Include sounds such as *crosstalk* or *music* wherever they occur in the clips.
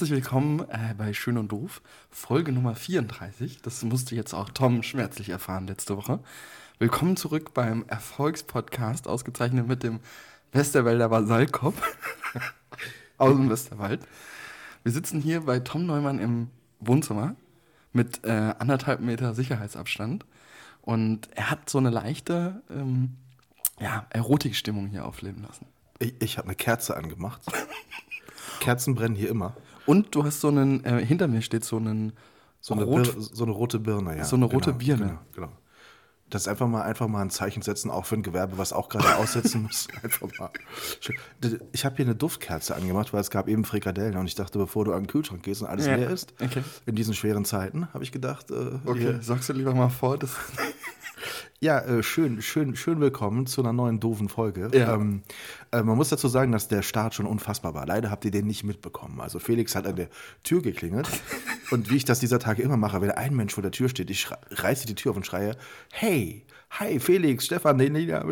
Herzlich willkommen äh, bei Schön und Doof, Folge Nummer 34. Das musste jetzt auch Tom schmerzlich erfahren letzte Woche. Willkommen zurück beim Erfolgspodcast, ausgezeichnet mit dem Westerwälder Basalkopf *laughs* aus dem Westerwald. Wir sitzen hier bei Tom Neumann im Wohnzimmer mit äh, anderthalb Meter Sicherheitsabstand und er hat so eine leichte ähm, ja, Erotikstimmung hier aufleben lassen. Ich, ich habe eine Kerze angemacht. Kerzen brennen hier immer. Und du hast so einen, äh, hinter mir steht so einen So eine, Rot- Bir so eine rote Birne, ja. So eine rote genau, Birne. Genau, genau. Das ist einfach mal, einfach mal ein Zeichen setzen, auch für ein Gewerbe, was auch gerade aussetzen muss. *laughs* Einfach mal. Ich habe hier eine Duftkerze angemacht, weil es gab eben Frikadellen und ich dachte, bevor du an den Kühlschrank gehst und alles Ja, leer ist, okay. in diesen schweren Zeiten, habe ich gedacht, äh, hier, sagst du lieber mal vor, das *laughs* Ja, äh, schön, schön, schön willkommen zu einer neuen doofen Folge. Ja. Ähm, äh, man muss dazu sagen, dass der Start schon unfassbar war. Leider habt ihr den nicht mitbekommen. Also Felix hat an der Tür geklingelt *laughs* und wie ich das dieser Tage immer mache, wenn ein Mensch vor der Tür steht, ich reiße die Tür auf und schreie, hey, hi Felix, Stefan, ja,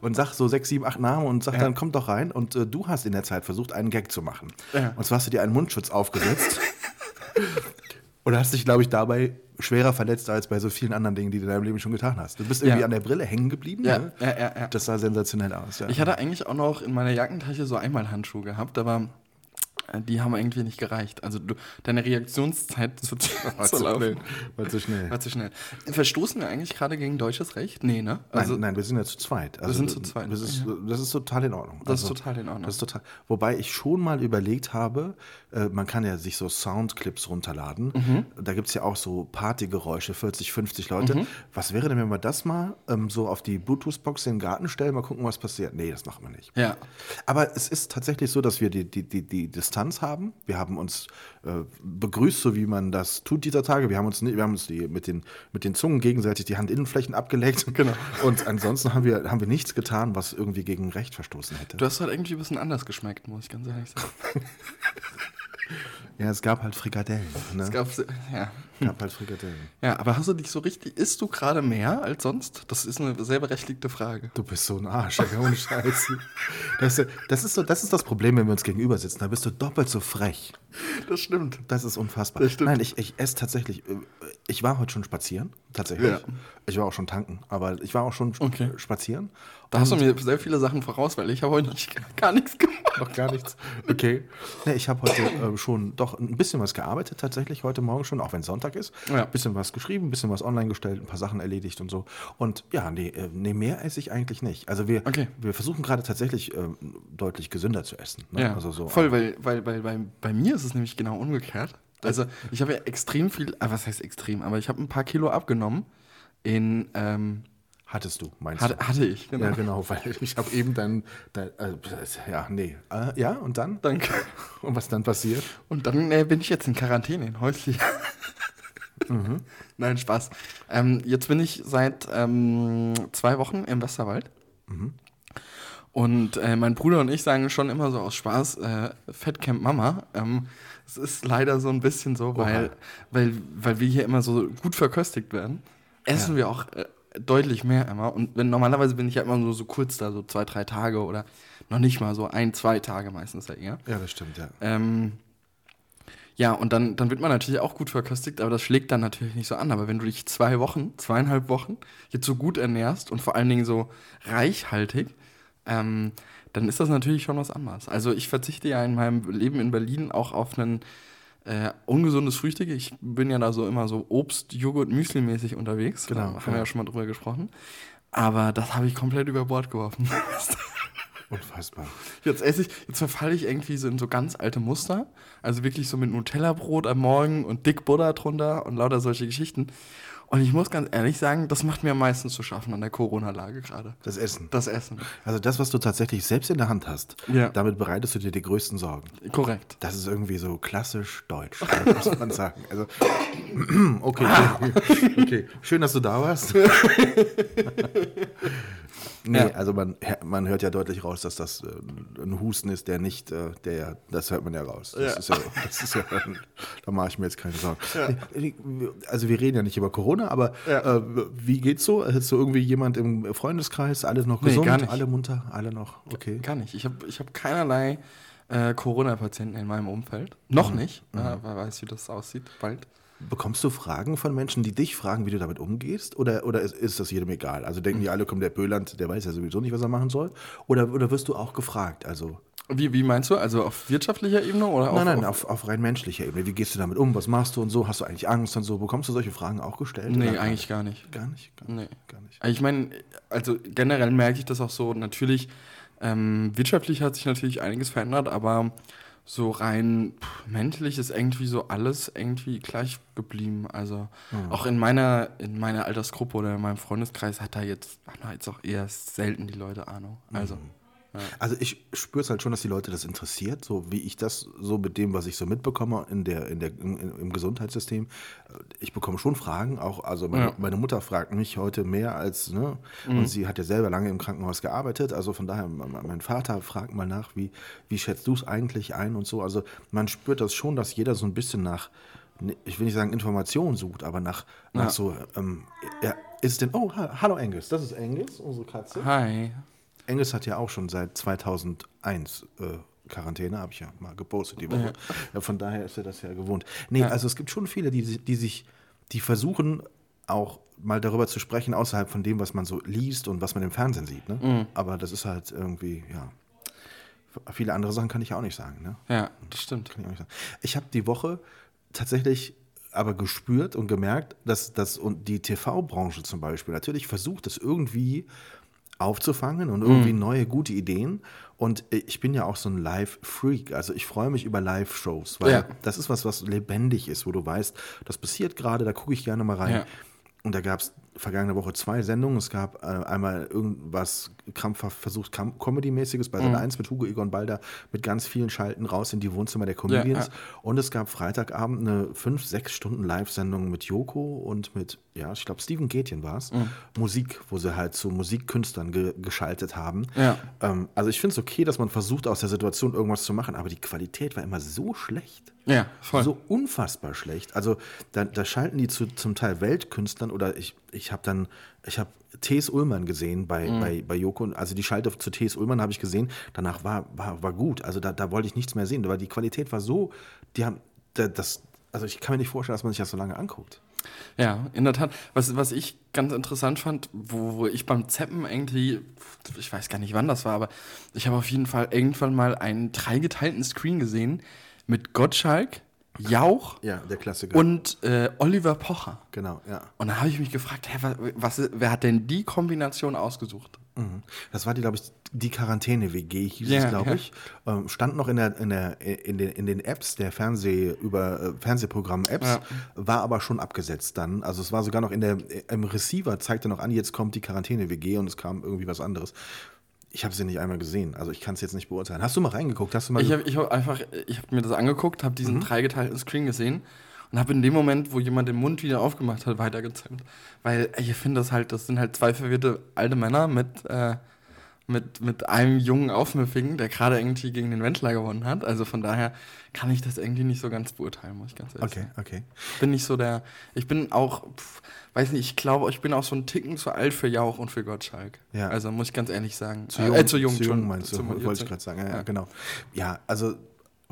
und sag so sechs, sieben, acht Namen und sag dann, komm doch rein. Und äh, du hast in der Zeit versucht, einen Gag zu machen. Ja. Und zwar hast du dir einen Mundschutz aufgesetzt. *laughs* Und hast dich, glaube ich, dabei schwerer verletzt als bei so vielen anderen Dingen, die du in deinem Leben schon getan hast. Du bist irgendwie Ja. an der Brille hängen geblieben. Ja, ne? ja, ja, ja. Das sah sensationell aus. Ja. Ich hatte eigentlich auch noch in meiner Jackentasche so Einmalhandschuhe gehabt, aber äh, die haben irgendwie nicht gereicht. Also du, deine Reaktionszeit *laughs* zu, *laughs* war zu zu laufen schnell. War zu schnell. war zu schnell. Verstoßen wir eigentlich gerade gegen deutsches Recht? Nee, ne? nein, nein, wir sind ja zu zweit. Also, sind zu zweit, Das ist, das ist total in Ordnung. Das ist Also, total in Ordnung. Das ist total, wobei ich schon mal überlegt habe, äh, man kann ja sich so Soundclips runterladen. Mhm. Da gibt es ja auch so Partygeräusche, 40, 50 Leute. Mhm. Was wäre denn, wenn wir das mal ähm, so auf die Bluetooth-Box in den Garten stellen, mal gucken, was passiert? Nee, das machen wir nicht. Ja. Aber es ist tatsächlich so, dass wir die, die, die, die Distanz haben. Wir haben uns äh, begrüßt, so wie man das tut dieser Tage. Wir haben uns, wir haben uns die, mit, den, mit den Zungen gegenseitig die Handinnenflächen abgelegt. *laughs* Genau. Und ansonsten haben wir, haben wir nichts getan, was irgendwie gegen Recht verstoßen hätte. Du hast halt irgendwie ein bisschen anders geschmeckt, muss ich ganz ehrlich sagen. *laughs* ja, es gab halt Frikadellen. Ne? Es gab, ja. Gab halt Frikadellen. ja, aber hast du dich so richtig, isst du gerade mehr als sonst? Das ist eine sehr berechtigte Frage. Du bist so ein Arsch, ey, ohne Scheiß. Das, ist- das, ist so, das ist das Problem, wenn wir uns gegenüber sitzen. Da bist du doppelt so frech. Das stimmt. Das ist unfassbar. Das stimmt. Nein, ich, ich esse tatsächlich. äh, Ich war heute schon spazieren, tatsächlich. Ja. Ich war auch schon tanken, aber ich war auch schon Okay. spazieren. Da hast du mir sehr viele Sachen voraus, weil ich habe heute nicht, gar nichts gemacht. Noch gar nichts. Okay. Nee, ich habe heute äh, schon doch ein bisschen was gearbeitet, tatsächlich heute Morgen schon, auch wenn Sonntag ist. Ja. Ein bisschen was geschrieben, ein bisschen was online gestellt, ein paar Sachen erledigt und so. Und ja, nee, äh, nee mehr esse ich eigentlich nicht. Also wir, Okay. wir versuchen gerade tatsächlich ähm, deutlich gesünder zu essen. Ne? Ja, also so. voll, weil, weil, weil bei, bei mir ist es nämlich genau umgekehrt. Also ich habe ja extrem viel, ah, was heißt extrem, aber ich habe ein paar Kilo abgenommen in, ähm, Hattest du, meinst hatte, du? hatte ich, genau. Ja, genau, weil *laughs* ich habe eben dann, dann äh, ja, nee. Äh, ja, und dann? Danke. Und was dann passiert? Und dann äh, bin ich jetzt in Quarantäne, in häuslich. Mhm. *laughs* Nein, Spaß. Ähm, jetzt bin ich seit ähm, zwei Wochen im Westerwald. Mhm. Und äh, mein Bruder und ich sagen schon immer so aus Spaß, äh, Fettcamp Mama. Ähm, es ist leider so ein bisschen so, weil, weil, weil wir hier immer so gut verköstigt werden, essen Ja. wir auch äh, deutlich mehr immer. Und wenn, normalerweise bin ich ja immer nur so kurz da, so zwei, drei Tage oder noch nicht mal so ein, zwei Tage meistens ja eher. Ja, das stimmt, ja. Ähm, ja, und dann, dann wird man natürlich auch gut verköstigt, aber das schlägt dann natürlich nicht so an. Aber wenn du dich zwei Wochen, zweieinhalb Wochen jetzt so gut ernährst und vor allen Dingen so reichhaltig, ähm, dann ist das natürlich schon was anderes. Also ich verzichte ja in meinem Leben in Berlin auch auf ein äh, ungesundes Frühstück. Ich bin ja da so immer so Obst, Joghurt, Müsli-mäßig unterwegs. Genau, Da haben wir ja. ja schon mal drüber gesprochen. Aber das habe ich komplett über Bord geworfen. *laughs* Unfassbar. Jetzt esse ich, jetzt verfalle ich irgendwie so in so ganz alte Muster. Also wirklich so mit Nutella-Brot am Morgen und dick Butter drunter und lauter solche Geschichten. Und ich muss ganz ehrlich sagen, das macht mir am meisten zu schaffen an der Corona-Lage gerade. Das Essen. Das Essen. Also das, was du tatsächlich selbst in der Hand hast, Ja. damit bereitest du dir die größten Sorgen. Korrekt. Das ist irgendwie so klassisch deutsch, *laughs* muss man sagen. Also, *clears throat* okay, *laughs* okay. Schön, dass du da warst. *laughs* nee, Ja. also man, man hört ja deutlich raus, dass das äh, ein Husten ist, der nicht, äh, der, das hört man ja raus. Das Ja. ist ja, das ist ja da mache ich mir jetzt keine Sorgen. Also wir reden ja nicht über Corona, aber Ja. äh, wie geht's so? Ist so irgendwie jemand im Freundeskreis, alle noch Nee, gesund, nicht. alle munter, alle noch okay? Gar nicht. Ich habe ich hab keinerlei äh, Corona-Patienten in meinem Umfeld. Noch Mhm. nicht. Äh, wer weiß, wie das aussieht. Bald. Bekommst du Fragen von Menschen, die dich fragen, wie du damit umgehst? Oder, oder ist, ist das jedem egal? Also denken die alle, komm, der Böland, der weiß ja sowieso nicht, was er machen soll? Oder, oder wirst du auch gefragt? Also, Wie, wie meinst du? Also auf wirtschaftlicher Ebene oder auf, nein, nein, auf, auf, rein menschlicher Ebene. Wie gehst du damit um? Was machst du und so? Hast du eigentlich Angst und so? Bekommst du solche Fragen auch gestellt? Nee, eigentlich gar nicht. Gar nicht? Gar, Nee. gar nicht. Ich meine, also generell merke ich das auch so, natürlich, ähm, wirtschaftlich hat sich natürlich einiges verändert, aber so rein pff, menschlich ist irgendwie so alles irgendwie gleich geblieben. Also auch in meiner, in meiner Altersgruppe oder in meinem Freundeskreis hat da jetzt, haben da jetzt auch eher selten die Leute Ahnung. Also. Also ich spüre es halt schon, dass die Leute das interessiert, so wie ich das so mit dem, was ich so mitbekomme in der, in der, in, im Gesundheitssystem. Ich bekomme schon Fragen, auch, also meine, Ja. meine Mutter fragt mich heute mehr als, ne, und sie hat ja selber lange im Krankenhaus gearbeitet, also von daher, mein Vater fragt mal nach, wie, wie schätzt du es eigentlich ein und so. Also man spürt das schon, dass jeder so ein bisschen nach, ne, ich will nicht sagen Informationen sucht, aber nach, nach Ja. so, ähm, ja, ist denn, oh, ha- hallo Angus, das ist Angus, unsere Katze. Hi. Angus hat ja auch schon seit 2001 äh, Quarantäne, habe ich ja mal gepostet die Woche. Ja. von daher ist er das ja gewohnt. Nee, also es gibt schon viele, die, die sich, die versuchen auch mal darüber zu sprechen, außerhalb von dem, was man so liest und was man im Fernsehen sieht. Ne? Aber das ist halt irgendwie, ja. Viele andere Sachen kann ich ja auch nicht sagen. Ne? Ja, das stimmt. Kann ich auch nicht sagen. Ich habe die Woche tatsächlich aber gespürt und gemerkt, dass, dass und die TV-Branche zum Beispiel natürlich versucht, das irgendwie aufzufangen und irgendwie neue, gute Ideen. Und ich bin ja auch so ein Live-Freak. Also ich freue mich über Live-Shows, weil Ja. das ist was, was lebendig ist, wo du weißt, das passiert gerade, da gucke ich gerne mal rein. Ja. Und da gab es vergangene Woche zwei Sendungen. Es gab äh, einmal irgendwas krampfhaft versucht, Comedy-mäßiges bei Sat 1 mit Hugo Egon Balder mit ganz vielen Schalten raus in die Wohnzimmer der Comedians. ja. Und es gab Freitagabend eine fünf, sechs Stunden Live-Sendung mit Joko und mit, ja, ich glaube, Steven Gätjen war es. Musik, wo sie halt zu Musikkünstlern ge geschaltet haben. Ja. Ähm, also ich finde es okay, dass man versucht, aus der Situation irgendwas zu machen, aber die Qualität war immer so schlecht. Ja, voll. So unfassbar schlecht. Also da, da schalten die zu, zum Teil Weltkünstlern oder ich, ich habe dann, ich habe T.S. Ullmann gesehen bei, Mhm. bei, bei Joko. Also die Schalte zu T.S. Ullmann habe ich gesehen. Danach war, war, war gut. Also da, da wollte ich nichts mehr sehen. Weil die Qualität war so, die haben, da- das, also ich kann mir nicht vorstellen, dass man sich das so lange anguckt. Ja, in der Tat. Was, was ich ganz interessant fand, wo, wo ich beim Zeppen irgendwie, ich weiß gar nicht wann das war, aber ich habe auf jeden Fall irgendwann mal einen dreigeteilten Screen gesehen mit Gottschalk, Jauch Ja, der Klassiker. und äh, Oliver Pocher. genau, ja. Und da habe ich mich gefragt, hä, was, was, wer hat denn die Kombination ausgesucht? Mhm. Das war die, glaube ich, die Quarantäne-WG, hieß Ja, es, glaube ja. ich. Ähm, stand noch in, der, in, der, in, den, in den Apps der Fernseh, über äh, Fernsehprogramm-Apps, Ja. war aber schon abgesetzt dann. Also es war sogar noch in der, im Receiver, zeigte noch an, jetzt kommt die Quarantäne-WG und es kam irgendwie was anderes. Ich habe sie nicht einmal gesehen, also ich kann es jetzt nicht beurteilen. Hast du mal reingeguckt? Hast du mal Ich habe ich hab einfach, ich habe mir das angeguckt, habe Mhm. diesen dreigeteilten Screen gesehen und habe in dem Moment, wo jemand den Mund wieder aufgemacht hat, weitergezählt. Weil ich finde das halt, das sind halt zwei verwirrte alte Männer mit, äh, mit, mit einem jungen Aufmüffigen, der gerade irgendwie gegen den Wendler gewonnen hat. Also von daher kann ich das irgendwie nicht so ganz beurteilen, muss ich ganz ehrlich Okay, sagen. okay. Ich bin nicht so der, ich bin auch, pf, weiß nicht, ich glaube, ich bin auch so ein Ticken zu alt für Jauch und für Gottschalk. Ja. Also muss ich ganz ehrlich sagen. Zu Äh, jung, äh, zu jung, zu jung meinst du, wollte ich gerade sagen. Ja, ja, genau. Ja, also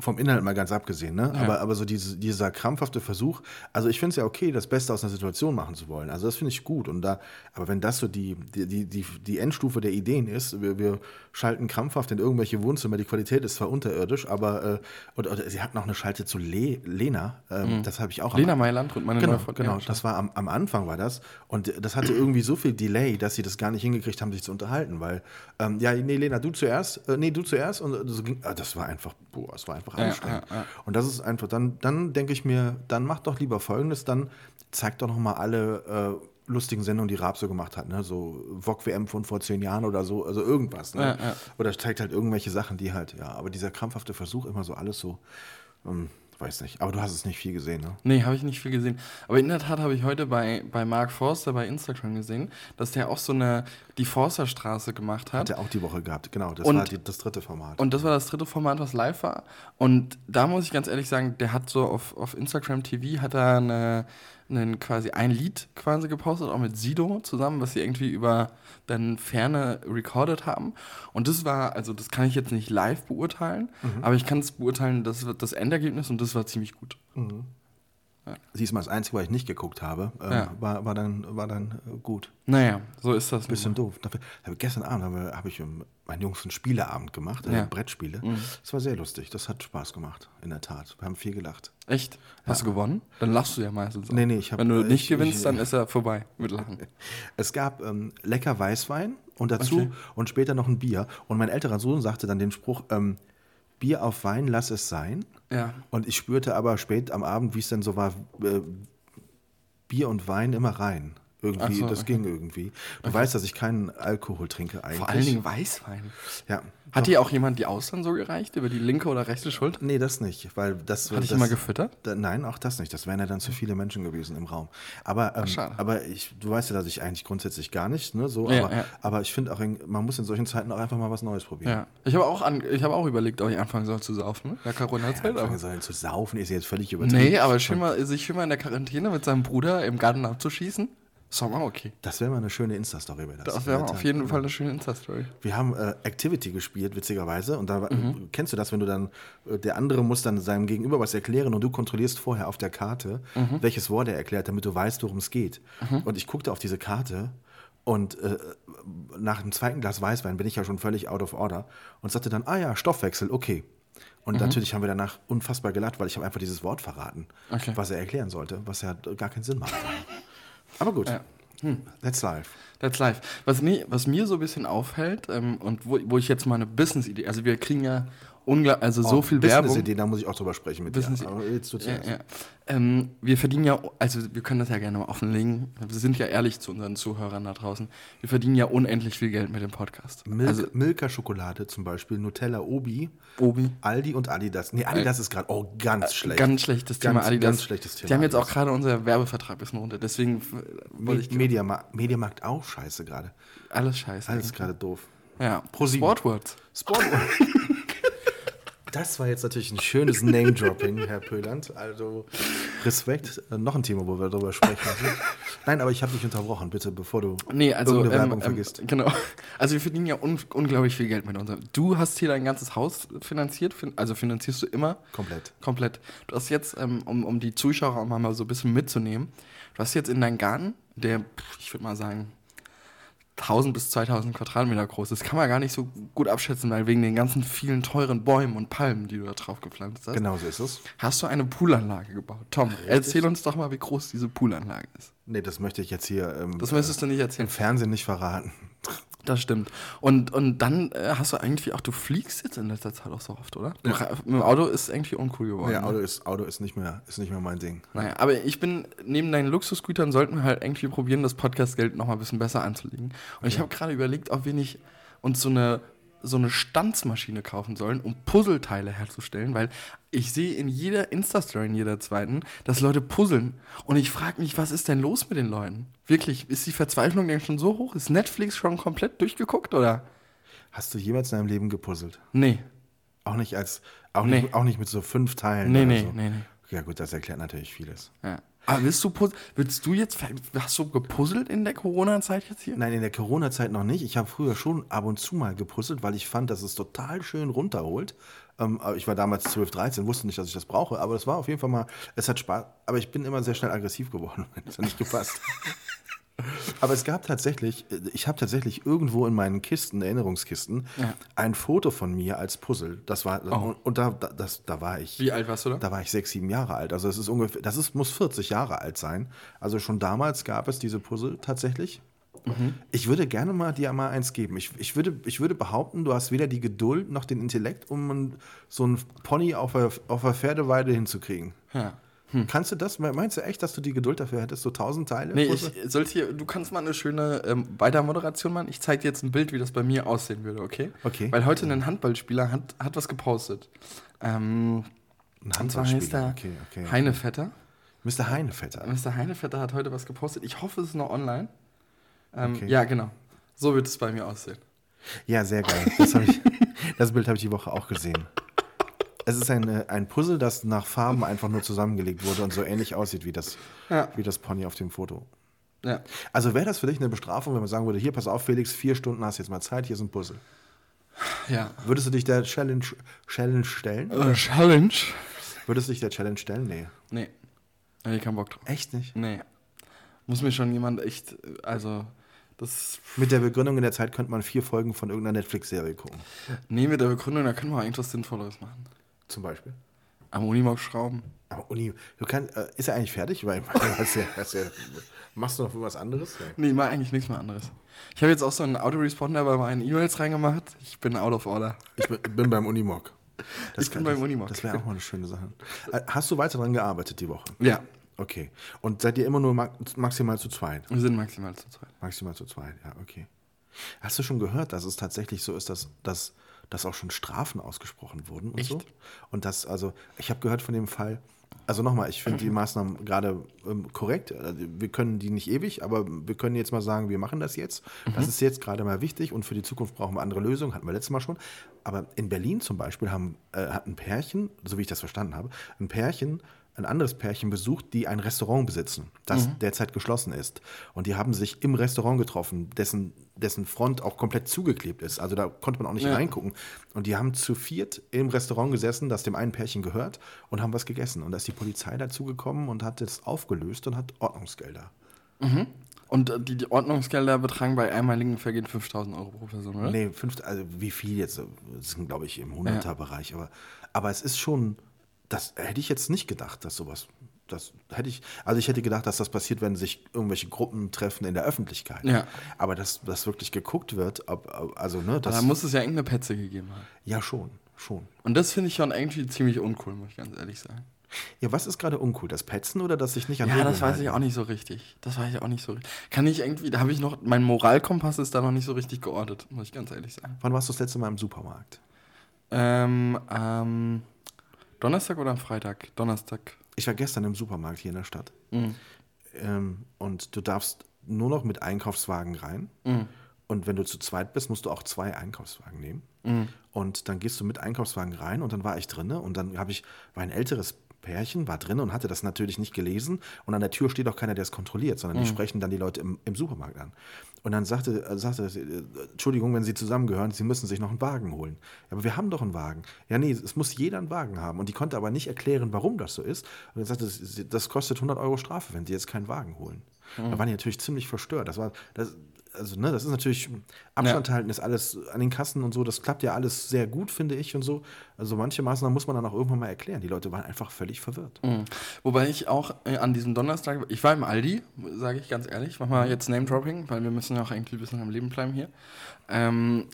vom Inhalt mal ganz abgesehen, ne? Aber, aber so diese, dieser krampfhafte Versuch, also ich finde es ja okay, das Beste aus einer Situation machen zu wollen. Also das finde ich gut. Und da, aber wenn das so die, die, die, die, Endstufe der Ideen ist, wir, wir schalten krampfhaft in irgendwelche Wohnzimmer, die Qualität ist zwar unterirdisch, aber äh, und, und sie hat noch eine Schalte zu Le, Lena, ähm, das habe ich auch Lena Meiland und meine Genau, neue genau. Ja, Das war am, am Anfang war das. Und das hatte irgendwie so viel Delay, dass sie das gar nicht hingekriegt haben, sich zu unterhalten. Weil, ähm, ja, nee, Lena, du zuerst, äh, nee, du zuerst. Und so ging, ah, das war einfach, boah, es war einfach einfach anstrengend. ja, ja. Und das ist einfach, dann, dann denke ich mir, dann mach doch lieber Folgendes, dann zeig doch noch mal alle äh, lustigen Sendungen, die Raab so gemacht hat, ne? so VOG WM von vor zehn Jahren oder so, also irgendwas. Ne? Oder zeigt halt irgendwelche Sachen, die halt, ja, aber dieser krampfhafte Versuch, immer so alles so, ähm, weiß nicht. Aber du hast es nicht viel gesehen, ne? Nee, habe ich nicht viel gesehen. Aber in der Tat habe ich heute bei, bei Mark Forster bei Instagram gesehen, dass der auch so eine, die Forsterstraße gemacht hat. Hat er auch die Woche gehabt, genau. Das Und- war die, das dritte Format. Und das war das dritte Format, was live war. Und da muss ich ganz ehrlich sagen, der hat so auf, auf Instagram TV hat er eine, einen quasi ein Lied quasi gepostet, auch mit Sido zusammen, was sie irgendwie über dann Ferne recorded haben. Und das war, also das kann ich jetzt nicht live beurteilen, Mhm. aber ich kann es beurteilen, das wird das Endergebnis und das war ziemlich gut. Siehst du mal, das Einzige, was ich nicht geguckt habe, ähm, Ja. war, war dann, war dann äh, gut. Naja, so ist das. Bisschen doof. Dafür, gestern Abend habe hab ich ähm, meinen Jungs einen Spieleabend gemacht, Ja. äh, Brettspiele. Das war sehr lustig. Das hat Spaß gemacht, in der Tat. Wir haben viel gelacht. Echt? Hast du gewonnen? Dann lachst du ja meistens. auch. Nee, nee, ich hab- Wenn du ich- nicht gewinnst, ich- dann ist er vorbei mit Lachen. *laughs* Es gab ähm, lecker Weißwein und dazu Okay. und später noch ein Bier. Und mein älterer Sohn sagte dann den Spruch, ähm, Bier auf Wein, lass es sein. Ja. Und ich spürte aber spät am Abend, wie es dann so war, äh, Bier und Wein immer rein. Irgendwie, Ach so, das okay. ging irgendwie. Du weißt, dass ich keinen Alkohol trinke eigentlich. Vor allen Dingen Weißwein. Ja. Hat dir auch jemand die Austern so gereicht über die linke oder rechte Schulter? Nee, das nicht, weil das Hat dich das, immer gefüttert? Da, nein, auch das nicht. Das wären ja dann zu viele Menschen gewesen im Raum. Aber, ähm, schade. aber ich, du weißt ja, dass ich eigentlich grundsätzlich gar nicht, ne, so, Ja, aber, ja. aber ich finde auch, man muss in solchen Zeiten auch einfach mal was Neues probieren. Ja. Ich habe auch, an, ich hab auch überlegt, ob ich anfangen soll zu saufen. Ne? Ja, Corona-Zeit. Anfangen aber. sollen zu saufen ist jetzt völlig übertrieben. Nee, aber schön mal, sich schön mal in der Quarantäne mit seinem Bruder im Garten abzuschießen, doch mal okay. Das wäre mal eine schöne Insta-Story. Das in wäre auf jeden Fall eine schöne Insta-Story. Wir haben äh, Activity gespielt, witzigerweise. Und da Mhm. kennst du das, wenn du dann, äh, der andere muss dann seinem Gegenüber was erklären und du kontrollierst vorher auf der Karte, Mhm. welches Wort er erklärt, damit du weißt, worum es geht. Und ich guckte auf diese Karte und äh, nach dem zweiten Glas Weißwein bin ich ja schon völlig out of order und sagte dann, ah ja, Stoffwechsel, okay. Und Mhm. natürlich haben wir danach unfassbar gelacht, weil ich habe einfach dieses Wort verraten, Okay. was er erklären sollte, was ja gar keinen Sinn macht. Aber gut, Ja. that's life. That's live. Was mir, was mir so ein bisschen auffällt ähm, und wo, wo ich jetzt mal eine Business-Idee, also wir kriegen ja ungla also so viel Werbung. Business-Idee, da muss ich auch drüber sprechen mit Business- dir. Aber jetzt du Ja, ja. Ähm, wir verdienen ja, also wir können das ja gerne mal offenlegen. Wir sind ja ehrlich zu unseren Zuhörern da draußen. Wir verdienen ja unendlich viel Geld mit dem Podcast. Milk, Also Milka-Schokolade zum Beispiel, Nutella Obi, Obi. Aldi und Adidas. Nee, Adidas ist gerade, oh, ganz schlecht. Ganz schlechtes Ganz- Thema Adidas. ganz schlechtes Thema Die haben jetzt auch gerade unser Werbevertrag ein bisschen runter. Deswegen äh, wollte ich Me Mediama Mediamarkt auch scheiße gerade. alles scheiße. Alles gerade doof. ja. ProSieben. Sportwords. Sport. *laughs* Das war jetzt natürlich ein schönes Name-Dropping, Herr Pöland. Also Respekt. Äh, noch ein Thema, wo wir darüber sprechen. Nein, aber ich habe dich unterbrochen, bitte, bevor du Nee, also irgendeine ähm, Werbung ähm, vergisst. genau. Also wir verdienen ja un unglaublich viel Geld mit unserem. Du hast hier dein ganzes Haus finanziert, fin also finanzierst du immer Komplett. komplett. Du hast jetzt, ähm, um, um die Zuschauer auch mal so ein bisschen mitzunehmen, du hast jetzt in deinem Garten, der, ich würde mal sagen, 1000 bis 2000 Quadratmeter groß ist, kann man gar nicht so gut abschätzen, weil wegen den ganzen vielen teuren Bäumen und Palmen, die du da drauf gepflanzt hast, Genau so ist es. hast du eine Poolanlage gebaut. Tom, erzähl uns doch mal, wie groß diese Poolanlage ist. Nee, das möchte ich jetzt hier ähm, Das möchtest du nicht im erzählen. Fernsehen nicht verraten. Das stimmt. Und, und dann äh, hast du eigentlich auch, du fliegst jetzt in letzter Zeit auch so oft, oder? Ra- Mit dem Auto ist irgendwie uncool geworden. Ja, ne? Auto ist, Auto ist, nicht mehr, ist nicht mehr mein Ding. Naja, aber ich bin, neben deinen Luxusgütern sollten wir halt irgendwie probieren, das Podcast-Geld noch mal ein bisschen besser anzulegen. Und ich habe gerade überlegt, ob wir nicht uns so eine, so eine Stanzmaschine kaufen sollen, um Puzzleteile herzustellen, weil ich sehe in jeder Insta-Story, in jeder zweiten, dass Leute puzzeln. Und ich frage mich, was ist denn los mit den Leuten? Wirklich, ist die Verzweiflung denn schon so hoch? Ist Netflix schon komplett durchgeguckt, oder? Hast du jemals in deinem Leben gepuzzelt? Nee. Auch nicht als, auch, Nee. nicht, auch nicht mit so fünf Teilen. Nee, nee, so. nee, nee. Ja gut, das erklärt natürlich vieles. Ja. Aber willst du, willst du jetzt, hast du gepuzzelt in der Corona-Zeit jetzt hier? Nein, in der Corona-Zeit noch nicht. Ich habe früher schon ab und zu mal gepuzzelt, weil ich fand, dass es total schön runterholt. Ähm, aber ich war damals 12, 13, wusste nicht, dass ich das brauche, aber es war auf jeden Fall mal, es hat Spaß, aber ich bin immer sehr schnell aggressiv geworden, *laughs* wenn es nicht gepasst. *laughs* aber es gab tatsächlich, äh, ich habe tatsächlich irgendwo in meinen Kisten, Erinnerungskisten, Ja. ein Foto von mir als Puzzle. Das war, Oh. und, da, da, das, da war ich. Wie alt warst du da? Da war ich sechs, sieben Jahre alt. Also es ist ungefähr, das ist, muss 40 Jahre alt sein. Also schon damals gab es diese Puzzle tatsächlich. Ich würde gerne mal dir mal eins geben. Ich, ich, würde, ich würde behaupten, du hast weder die Geduld noch den Intellekt, um so einen Pony auf der, auf der Pferdeweide hinzukriegen. Ja. Kannst du das? Meinst du echt, dass du die Geduld dafür hättest, so tausend Teile? Nee, ich sollte hier, du kannst mal eine schöne ähm, Weitermoderation machen. Ich zeige dir jetzt ein Bild, wie das bei mir aussehen würde, okay? Okay. Weil heute ein Handballspieler hat, hat was gepostet. Ähm, Ein und zwar heißt Handballspieler. Okay, okay. Heinevetter. Mr. Heinevetter. Mr. Heinevetter hat heute was gepostet. Ich hoffe, es ist noch online. Ähm, Okay. Ja, genau. So wird es bei mir aussehen. Ja, sehr geil. Das, ich, *laughs* das Bild habe ich die Woche auch gesehen. Es ist ein, äh, ein Puzzle, das nach Farben einfach nur zusammengelegt wurde und so ähnlich aussieht wie das, Ja. wie das Pony auf dem Foto. Ja. Also wäre das für dich eine Bestrafung, wenn man sagen würde, hier, pass auf, Felix, vier Stunden hast jetzt mal Zeit, hier ist ein Puzzle. Ja. Würdest du dich der Challenge, Challenge stellen? Äh, Challenge? Würdest du dich der Challenge stellen? Nee. Nee. Hab ich keinen Bock drauf. Echt nicht? Nee. Muss mir schon jemand echt, also, das. Mit der Begründung, in der Zeit könnte man vier Folgen von irgendeiner Netflix-Serie gucken. Nee, mit der Begründung, da können wir irgendwas Sinnvolleres machen. Zum Beispiel. Am Unimog schrauben. Aber Uni, du kannst, äh, ist er eigentlich fertig? Weil, *laughs* hast ja, hast ja, machst du noch irgendwas anderes? Ja. Nee, mal eigentlich nichts mehr anderes. Ich habe jetzt auch so einen Autoresponder bei meinen E-Mails reingemacht. Ich bin out of order. Ich bin, bin beim Unimog. Ich bin beim Unimog. Das wäre auch mal eine schöne Sache. Äh, Hast du weiter dran gearbeitet die Woche? Ja, Okay. Und seid ihr immer nur ma maximal zu zweit? wir sind maximal zu zweit. Maximal zu zweit, ja, okay. Hast du schon gehört, dass es tatsächlich so ist, dass, dass, dass auch schon Strafen ausgesprochen wurden und Echt? so? Und das, also, ich habe gehört von dem Fall, also nochmal, ich finde die Maßnahmen gerade ähm, korrekt. Also, Wir können die nicht ewig, aber wir können jetzt mal sagen, wir machen das jetzt. Das ist jetzt gerade mal wichtig und für die Zukunft brauchen wir andere Lösungen, hatten wir letztes Mal schon. Aber in Berlin zum Beispiel haben, äh, hat ein Pärchen, so wie ich das verstanden habe, ein Pärchen ein anderes Pärchen besucht, die ein Restaurant besitzen, das derzeit geschlossen ist. Und die haben sich im Restaurant getroffen, dessen, dessen Front auch komplett zugeklebt ist. Also da konnte man auch nicht Ja. reingucken. Und die haben zu viert im Restaurant gesessen, das dem einen Pärchen gehört, und haben was gegessen. Und da ist die Polizei dazugekommen und hat das aufgelöst und hat Ordnungsgelder. Und äh, die, die Ordnungsgelder betragen bei einmaligen Vergehen 5000 Euro pro Person, oder? Nee, fünf, also wie viel jetzt? Das sind, glaube ich, im 100er-Bereich. Aber, aber es ist schon, das hätte ich jetzt nicht gedacht, dass sowas, das hätte ich, also ich hätte gedacht, dass das passiert, wenn sich irgendwelche Gruppen treffen in der Öffentlichkeit. Ja. Aber dass das wirklich geguckt wird, ob, also ne, das, Da muss es ja irgendeine Petze gegeben haben. ja schon, schon. Und das finde ich schon irgendwie ziemlich uncool, muss ich ganz ehrlich sagen. Ja, was ist gerade uncool? Das Petzen oder dass sich nicht an Ja, Regeln das weiß ich halten? auch nicht so richtig. Das weiß ich auch nicht so richtig. Kann ich irgendwie, da habe ich noch, mein Moralkompass ist da noch nicht so richtig geordnet, muss ich ganz ehrlich sagen. Wann warst du das letzte Mal im Supermarkt? Ähm, am Donnerstag oder am Freitag? Donnerstag. Ich war gestern im Supermarkt hier in der Stadt. Mhm. Ähm, und du darfst nur noch mit Einkaufswagen rein. Mhm. Und wenn du zu zweit bist, musst du auch zwei Einkaufswagen nehmen. Mhm. Und dann gehst du mit Einkaufswagen rein und dann war ich drinne und dann habe ich, war ein älteres Pärchen, war drin und hatte das natürlich nicht gelesen. Und an der Tür steht auch keiner, der es kontrolliert, sondern Mhm. die sprechen dann die Leute im, im Supermarkt an. Und dann sagte, äh, sagte äh, Entschuldigung, wenn Sie zusammengehören, Sie müssen sich noch einen Wagen holen. Ja, aber wir haben doch einen Wagen. Ja, nee, es muss jeder einen Wagen haben. Und die konnte aber nicht erklären, warum das so ist. Und dann sagte sie, das kostet 100 Euro Strafe, wenn Sie jetzt keinen Wagen holen. Da waren die natürlich ziemlich verstört. Das war, das, also, ne, das ist natürlich, Abstand halten ist alles an den Kassen und so, das klappt ja alles sehr gut, finde ich und so. Also manche Maßnahmen muss man dann auch irgendwann mal erklären. Die Leute waren einfach völlig verwirrt. Mhm. Wobei ich auch äh, an diesem Donnerstag, ich war im Aldi, sage ich ganz ehrlich, mach mal jetzt Name-Dropping, weil wir müssen ja auch irgendwie ein bisschen am Leben bleiben hier. Ähm,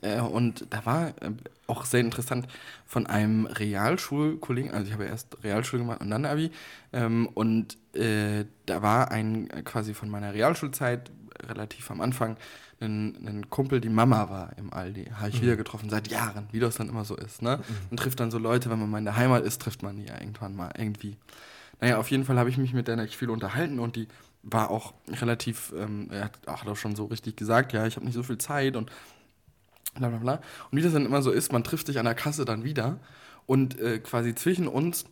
äh, und da war äh, auch sehr interessant von einem Realschulkollegen, also ich habe ja erst Realschule gemacht und dann Abi, ähm, und äh, da war ein äh, quasi von meiner Realschulzeit relativ am Anfang ein, ein Kumpel, die Mama war im Aldi. Habe ich wieder getroffen, seit Jahren, wie das dann immer so ist. Ne? Man trifft dann so Leute, wenn man mal in der Heimat ist, trifft man die ja irgendwann mal irgendwie. Naja, auf jeden Fall habe ich mich mit der nicht viel unterhalten und die war auch relativ, ähm, er hat auch doch schon so richtig gesagt, ja, ich habe nicht so viel Zeit und bla bla bla. Und wie das dann immer so ist, man trifft sich an der Kasse dann wieder und äh, quasi zwischen uns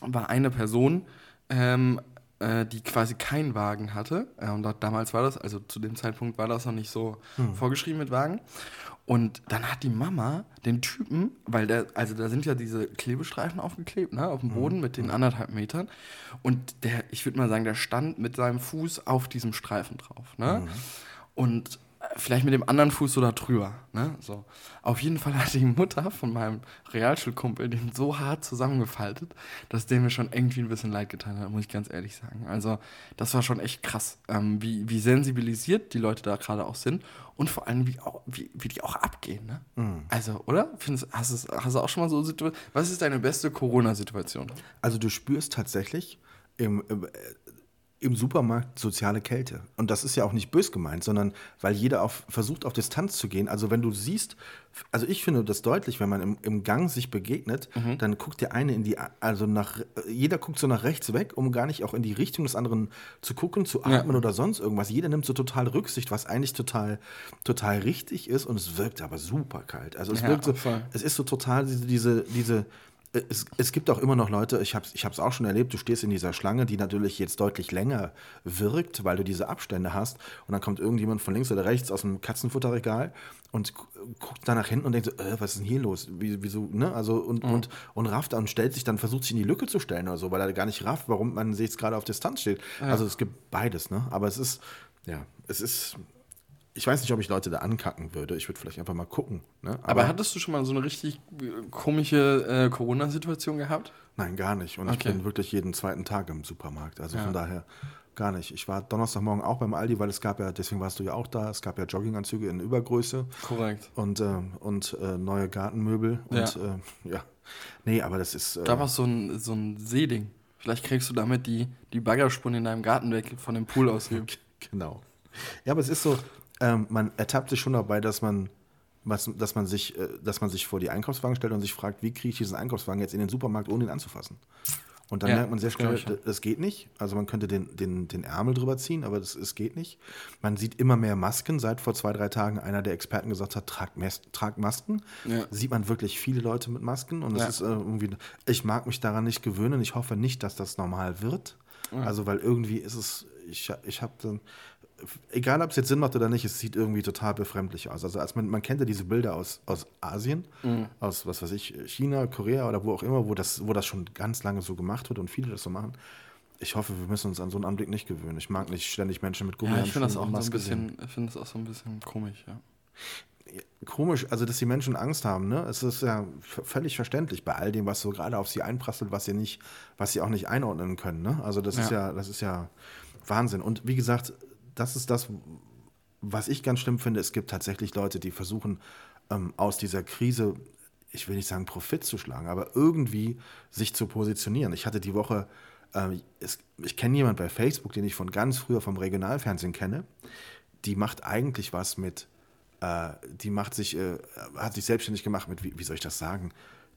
war eine Person, ähm, äh, die quasi keinen Wagen hatte. Äh, und dort, damals war das, also zu dem Zeitpunkt war das noch nicht so vorgeschrieben mit Wagen. Und dann hat die Mama den Typen, weil der, also da sind ja diese Klebestreifen aufgeklebt, ne, auf dem Boden mit den anderthalb Metern. Und der, ich würde mal sagen, der stand mit seinem Fuß auf diesem Streifen drauf, ne? Und vielleicht mit dem anderen Fuß da drüber. Ne? So. Auf jeden Fall hat die Mutter von meinem Realschulkumpel den so hart zusammengefaltet, dass der mir schon irgendwie ein bisschen leid getan hat, muss ich ganz ehrlich sagen. Also, das war schon echt krass, ähm, wie, wie sensibilisiert die Leute da gerade auch sind und vor allem, wie, auch, wie, wie die auch abgehen. Ne? Mhm. Also, oder? Findest, hast, du, hast du auch schon mal so Situationen? Was ist deine beste Corona-Situation? Also, du spürst tatsächlich im, im im Supermarkt soziale Kälte. Und das ist ja auch nicht bös gemeint, sondern weil jeder auf, versucht, auf Distanz zu gehen. Also wenn du siehst, also ich finde das deutlich, wenn man im, im Gang sich begegnet, mhm. dann guckt der eine in die, also nach, jeder guckt so nach rechts weg, um gar nicht auch in die Richtung des anderen zu gucken, zu atmen ja. oder sonst irgendwas. Jeder nimmt so total Rücksicht, was eigentlich total, total richtig ist und es wirkt aber super kalt. Also es ja, wirkt so, es ist so total diese, diese, diese es, es, gibt auch immer noch Leute, ich habe es ich auch schon erlebt, du stehst in dieser Schlange, die natürlich jetzt deutlich länger wirkt, weil du diese Abstände hast. Und dann kommt irgendjemand von links oder rechts aus dem Katzenfutterregal und guckt da nach hinten und denkt so, äh, was ist denn hier los? Wie, wieso, ne? Also und, mhm. und, und rafft und stellt sich dann, versucht sich in die Lücke zu stellen oder so, weil er gar nicht rafft, warum man sich jetzt gerade auf Distanz steht. Ja. Also es gibt beides, ne? Aber es ist, ja, es ist, ich weiß nicht, ob ich Leute da ankacken würde. Ich würde vielleicht einfach mal gucken. Ne? Aber, Aber, hattest du schon mal so eine richtig äh, komische äh, Corona-Situation gehabt? Nein, gar nicht. Und okay. ich bin wirklich jeden zweiten Tag im Supermarkt. Also ja. von daher gar nicht. Ich war Donnerstagmorgen auch beim Aldi, weil es gab ja, deswegen warst du ja auch da, es gab ja Jogginganzüge in Übergröße. Korrekt. Und, äh, und äh, neue Gartenmöbel. Und ja. Äh, ja. Nee, aber das ist. da war so ein, so ein Seeding. Vielleicht kriegst du damit die, die Baggerspuren in deinem Garten weg von dem Pool aus. *laughs* genau. Ja, aber es ist so, ähm, man ertappt sich schon dabei, dass man, was, dass, man sich, äh, dass man sich vor die Einkaufswagen stellt und sich fragt, wie kriege ich diesen Einkaufswagen jetzt in den Supermarkt, ohne ihn anzufassen. Und dann ja, merkt man sehr schnell, das, das geht nicht. Also man könnte den, den, den Ärmel drüber ziehen, aber das, das geht nicht. Man sieht immer mehr Masken. Seit vor zwei, drei Tagen einer der Experten gesagt hat, tragt, tragt Masken. Ja. Sieht man wirklich viele Leute mit Masken. Und ja. ist äh, irgendwie, ich mag mich daran nicht gewöhnen. Ich hoffe nicht, dass das normal wird. Also weil irgendwie ist es, ich, ich habe dann, egal ob es jetzt Sinn macht oder nicht, es sieht irgendwie total befremdlich aus. Also als man, man kennt ja diese Bilder aus, aus Asien, mhm. aus was weiß ich, China, Korea oder wo auch immer, wo das, wo das schon ganz lange so gemacht wird und viele das so machen. Ich hoffe, wir müssen uns an so einen Anblick nicht gewöhnen. Ich mag nicht ständig Menschen mit Gummi. Ja, ich finde das auch so ein bisschen, ich finde das auch so ein bisschen komisch, ja. Komisch, also dass die Menschen Angst haben, ne? Es ist ja völlig verständlich bei all dem, was so gerade auf sie einprasselt, was sie nicht, was sie auch nicht einordnen können, ne? Also das ja. ist ja, das ist ja Wahnsinn. Und wie gesagt, das ist das, was ich ganz schlimm finde. Es gibt tatsächlich Leute, die versuchen, ähm, aus dieser Krise, ich will nicht sagen Profit zu schlagen, aber irgendwie sich zu positionieren. Ich hatte die Woche, äh, es, ich kenne jemanden bei Facebook, den ich von ganz früher vom Regionalfernsehen kenne, die macht eigentlich was mit, äh, die macht sich, äh, hat sich selbstständig gemacht mit, wie, wie soll ich das sagen?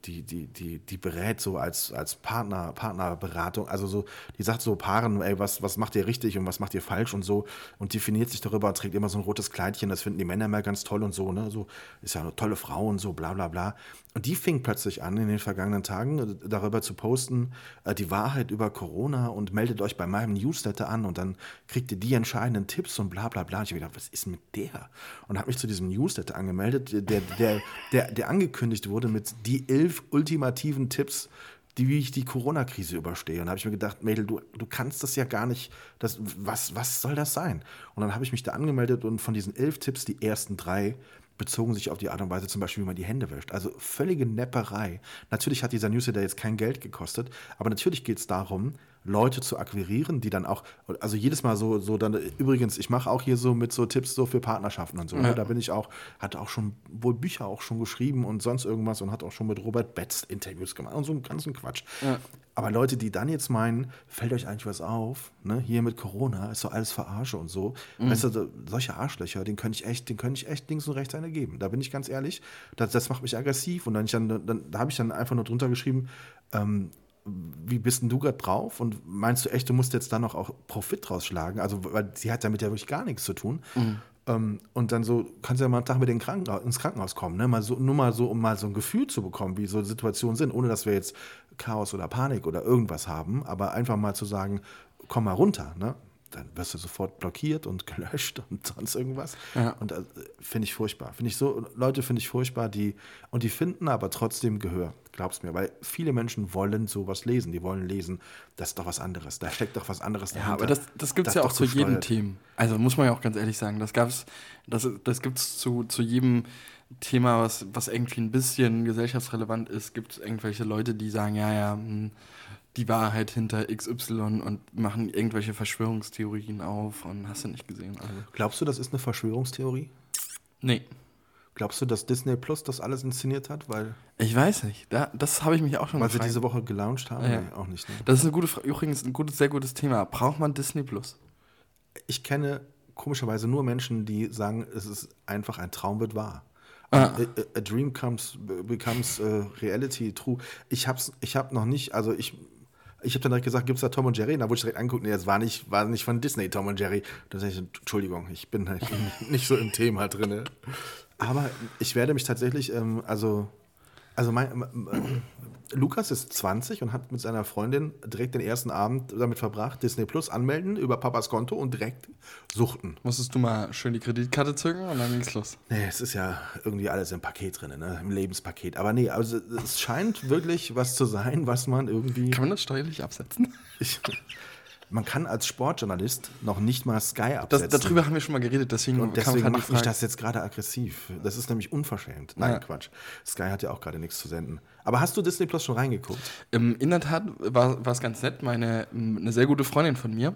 Die, die, die, die berät so als, als Partner, Partnerberatung. Also so, die sagt so Paaren, ey, was, was macht ihr richtig und was macht ihr falsch und so und definiert sich darüber, trägt immer so ein rotes Kleidchen, das finden die Männer immer ganz toll und so, ne? So, ist ja eine tolle Frau und so, bla bla bla. Und die fing plötzlich an, in den vergangenen Tagen äh, darüber zu posten, äh, die Wahrheit über Corona und meldet euch bei meinem Newsletter an und dann kriegt ihr die entscheidenden Tipps und bla bla bla. Und ich habe gedacht, was ist mit der? Und habe mich zu diesem Newsletter angemeldet, der, der, der, der angekündigt wurde mit die elf ultimativen Tipps, die, wie ich die Corona-Krise überstehe. Und da habe ich mir gedacht, Mädel, du, du kannst das ja gar nicht, das, was, was soll das sein? Und dann habe ich mich da angemeldet und von diesen elf Tipps die ersten drei bezogen sich auf die Art und Weise zum Beispiel, wie man die Hände wäscht. Also völlige Nepperei. Natürlich hat dieser Newsletter jetzt kein Geld gekostet, aber natürlich geht es darum, Leute zu akquirieren, die dann auch, also jedes Mal so, so dann, übrigens, ich mache auch hier so mit so Tipps so für Partnerschaften und so. Ne? Ja. Da bin ich auch, hatte auch schon wohl Bücher auch schon geschrieben und sonst irgendwas und hat auch schon mit Robert Betz Interviews gemacht und so einen ganzen Quatsch. Ja. Aber Leute, die dann jetzt meinen, fällt euch eigentlich was auf, ne? Hier mit Corona ist so alles Verarsche und so. Mhm. Weißt du, solche Arschlöcher, den könnte ich echt, den könnte ich echt links und rechts eine geben. Da bin ich ganz ehrlich. Das, das macht mich aggressiv. Und dann, dann, dann da habe ich dann einfach nur drunter geschrieben, ähm, wie bist denn du gerade drauf? Und meinst du echt, du musst jetzt da noch auch Profit rausschlagen? Also, weil sie hat damit ja wirklich gar nichts zu tun. Mhm. Ähm, und dann so, kannst du ja mal einen Tag mit den Krankenhaus, ins Krankenhaus kommen, ne? Mal so, nur mal so, um mal so ein Gefühl zu bekommen, wie so Situationen sind, ohne dass wir jetzt Chaos oder Panik oder irgendwas haben, aber einfach mal zu sagen, komm mal runter, ne? Dann wirst du sofort blockiert und *laughs* gelöscht und sonst irgendwas. Ja. Und äh, finde ich furchtbar. Finde ich so, Leute finde ich furchtbar, die, und die finden aber trotzdem Gehör, glaub's mir, weil viele Menschen wollen sowas lesen. Die wollen lesen, das ist doch was anderes. Da steckt doch was anderes Ja, dahinter. aber das, das gibt es ja auch zu jedem gesteuert. Thema. Also muss man ja auch ganz ehrlich sagen, das gab's, das, das gibt es zu, zu jedem Thema, was, was irgendwie ein bisschen gesellschaftsrelevant ist, gibt es irgendwelche Leute, die sagen, ja, ja, hm, die Wahrheit hinter XY und machen irgendwelche Verschwörungstheorien auf und hast du nicht gesehen. Also. Glaubst du, das ist eine Verschwörungstheorie? Nee. Glaubst du, dass Disney Plus das alles inszeniert hat? Weil, Ich weiß nicht. Da, das habe ich mich auch schon weil sie gefragt. diese Woche gelauncht haben? Ja. Nee, auch nicht. Ne? Das ist eine gute, Fra- übrigens ein gutes, sehr gutes Thema. Braucht man Disney Plus? Ich kenne komischerweise nur Menschen, die sagen, es ist einfach ein Traum wird wahr. Ah. A, a, dream comes, becomes äh, reality true. Ich hab's, ich hab noch nicht, also ich, ich habe dann direkt gesagt, gibt es da Tom und Jerry? Und da wurde ich direkt angeguckt, nee, das war nicht, war nicht von Disney, Tom und Jerry. Da sag ich, Entschuldigung, ich bin halt *laughs* nicht so im Thema drin. Aber ich werde mich tatsächlich, ähm, also, also mein, *clears throat* Lukas ist 20 und hat mit seiner Freundin direkt den ersten Abend damit verbracht, Disney Plus anmelden über Papas Konto und direkt suchten. Musstest du mal schön die Kreditkarte zücken und dann ging's los. Nee, es ist ja irgendwie alles im Paket drin, ne? im Lebenspaket. Aber nee, also es scheint wirklich was zu sein, was man irgendwie. Kann man das steuerlich absetzen? Ich, man kann als Sportjournalist noch nicht mal Sky Das, absetzen. darüber haben wir schon mal geredet, deswegen, und kam deswegen die macht mich das jetzt gerade aggressiv. Das ist nämlich unverschämt. Nein, Ja. Quatsch. Sky hat ja auch gerade nichts zu senden. Aber hast du Disney Plus schon reingeguckt? Ähm, in der Tat war es ganz nett. Meine eine sehr gute Freundin von mir,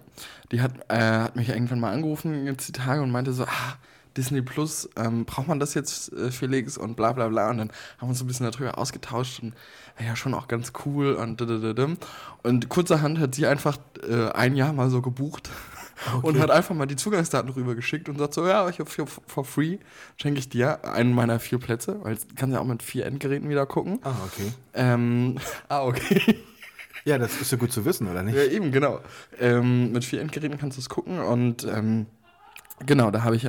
die hat, äh, hat mich irgendwann mal angerufen jetzt die Tage und meinte so, ah, Disney Plus, ähm, braucht man das jetzt, äh, Felix? Und bla bla bla. Und dann haben wir uns ein bisschen darüber ausgetauscht und ja, schon auch ganz cool und dadadadam. Und kurzerhand hat sie einfach äh, ein Jahr mal so gebucht und hat einfach mal die Zugangsdaten rübergeschickt und sagt so, ja, ich habe for, free, schenke ich dir einen meiner vier Plätze, weil du kannst ja auch mit vier Endgeräten wieder gucken. Ah, okay. Ähm, *laughs* ah, okay. Ja, das ist ja gut zu wissen, oder nicht? Ja, eben, genau. Ähm, mit vier Endgeräten kannst du es gucken und ähm, genau, da habe ich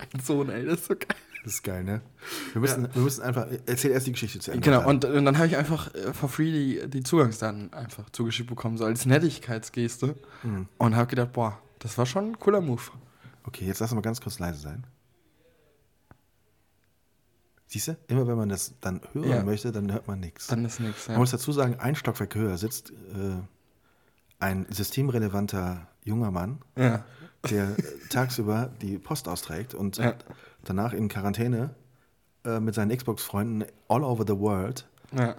ja deinen Sohn, ey, das ist so geil. Das ist geil, ne? Wir müssen, wir müssen einfach. Erzähl erst die Geschichte zu Ende. Genau, und, und dann habe ich einfach äh, for free die, die Zugangsdaten einfach zugeschickt bekommen, so als Nettigkeitsgeste. Mhm. Und habe gedacht, boah, das war schon ein cooler Move. Okay, jetzt lass mal ganz kurz leise sein. Siehst du, immer wenn man das dann hören Ja. möchte, dann hört man nichts. Dann ist nichts. Man Ja. muss dazu sagen, ein Stockwerk höher sitzt äh, ein systemrelevanter junger Mann, ja. Der tagsüber die Post austrägt und Ja. danach in Quarantäne äh, mit seinen Xbox-Freunden all over the world Ja.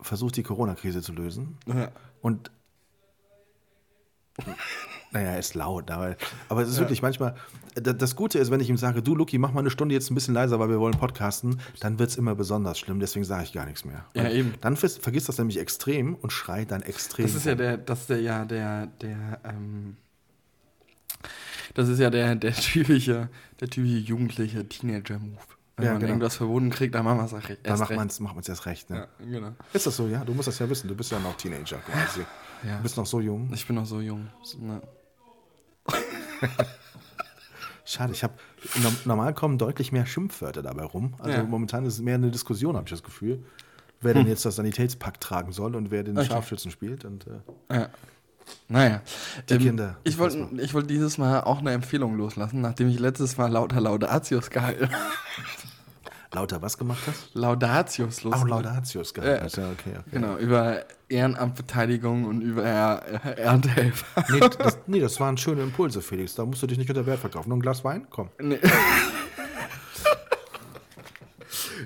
versucht, die Corona-Krise zu lösen. Ja. Und naja, er ist laut, aber, aber es ist wirklich manchmal. da- Das Gute ist, wenn ich ihm sage, du Luki, mach mal eine Stunde jetzt ein bisschen leiser, weil wir wollen podcasten, dann wird es immer besonders schlimm, deswegen sage ich gar nichts mehr. Ja, eben. Dann vergisst das nämlich extrem und schreit dann extrem. Das ist ja der, das ist der, ja, der, der, ähm, das ist ja der, der typische, der typische jugendliche Teenager-Move. Wenn Ja, man genau. irgendwas verboten kriegt, dann machen wir es erst Dann macht recht. man es macht man's erst recht. Ne? Ja, genau. Ist das so, ja? Du musst das ja wissen. Du bist ja noch Teenager quasi. Ja. Du bist noch so jung. Ich bin noch so jung. Ne. *laughs* Schade, ich habe. Normal kommen deutlich mehr Schimpfwörter dabei rum. Also Ja. momentan ist es mehr eine Diskussion, habe ich das Gefühl. Wer denn jetzt das Sanitätspack tragen soll und wer den Okay. Scharfschützen spielt. Und, äh, Ja. Naja. Die Kinder, Ich wollte ich wollt dieses Mal auch eine Empfehlung loslassen, nachdem ich letztes Mal lauter Laudatius gehalten lauter was gemacht hast? Laudatius los. Auch Laudatius Ja. hast. Ja, okay, okay. Genau, über Ehrenamtbeteiligung und über äh, Erntehelfer. Nee das, *laughs* nee, das waren schöne Impulse, Felix. Da musst du dich nicht unter Wert verkaufen. Nur ein Glas Wein? Komm. Nee. *laughs*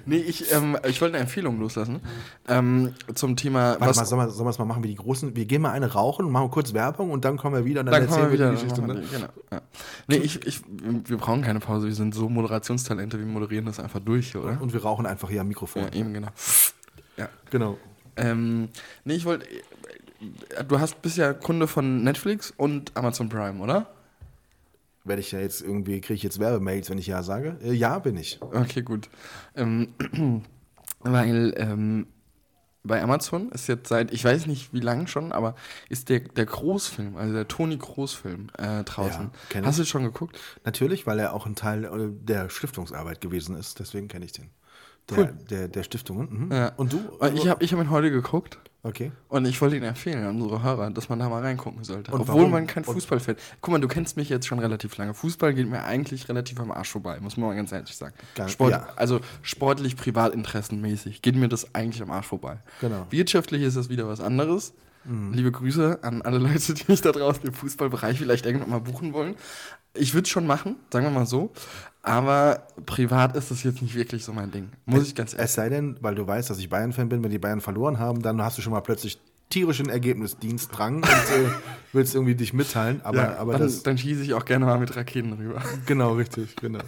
nee, ich, ähm, ich wollte eine Empfehlung loslassen. Ähm, zum Thema. Warte mal, sollen wir, sollen wir es mal machen wie die Großen? Wir gehen mal eine rauchen und machen kurz Werbung und dann kommen wir wieder und dann, dann erzählen wir wieder. die Geschichte. Ne? wir die, genau, ja. Nee, ich, ich, wir brauchen keine Pause. Wir sind so Moderationstalente. Wir moderieren das einfach durch, oder? Und wir rauchen einfach hier am Mikrofon. Ja, eben, genau. Ja. Genau. Ähm, nee, ich wollte. Du hast bist ja Kunde von Netflix und Amazon Prime, oder? Werde ich ja jetzt irgendwie, kriege ich jetzt Werbemails, wenn ich ja sage? Äh, ja, bin ich. Okay, gut. Ähm, *clears throat* weil ähm, bei Amazon ist jetzt seit, ich weiß nicht wie lange schon, aber ist der, der Großfilm, also der Toni Großfilm äh, draußen. Ja, Hast du schon geguckt? Natürlich, weil er auch ein Teil äh, der Stiftungsarbeit gewesen ist. Deswegen kenne ich den. Der, Cool. der, der Stiftungen. Mhm. Ja. Und du? Ich habe ich hab ihn heute geguckt Okay. Und ich wollte Ihnen empfehlen, an unsere Hörer, dass man da mal reingucken sollte. Und Obwohl warum? man kein Fußballfan Guck mal, du kennst mich jetzt schon relativ lange. Fußball geht mir eigentlich relativ am Arsch vorbei, muss man mal ganz ehrlich sagen. Ganz- Sport, ja. Also sportlich, privatinteressenmäßig geht mir das eigentlich am Arsch vorbei. Genau. Wirtschaftlich ist das wieder was anderes. Mhm. Liebe Grüße an alle Leute, die mich da draußen im Fußballbereich vielleicht irgendwann mal buchen wollen. Ich würde es schon machen, sagen wir mal so. Aber privat ist das jetzt nicht wirklich so mein Ding. Muss ich ganz ehrlich Es sei denn, weil du weißt, dass ich Bayern-Fan bin, wenn die Bayern verloren haben, dann hast du schon mal plötzlich tierischen Ergebnisdienstdrang *laughs* und äh, willst irgendwie dich mitteilen. Aber, ja, aber dann, das. dann schieße ich auch gerne mal mit Raketen rüber. *laughs* Genau, richtig, genau.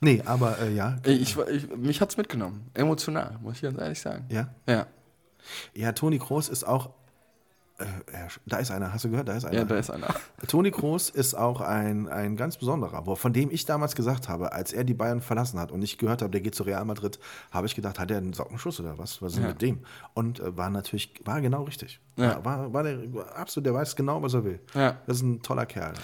Nee, aber äh, ja. Ich, ich, mich hat es mitgenommen. Emotional, muss ich ganz ehrlich sagen. Ja. Ja, Ja, Toni Kroos ist auch. Äh, da ist einer, hast du gehört? Da ist einer. ja da ist einer. *laughs* Toni Kroos ist auch ein, ein ganz besonderer, wo, von dem ich damals gesagt habe, als er die Bayern verlassen hat und ich gehört habe, der geht zu Real Madrid, habe ich gedacht, hat er einen Sockenschuss oder was? Was ist denn Ja. mit dem? Und äh, war natürlich, war genau richtig. Ja. War, war der absolut, der weiß genau, was er will. Ja. Das ist ein toller Kerl.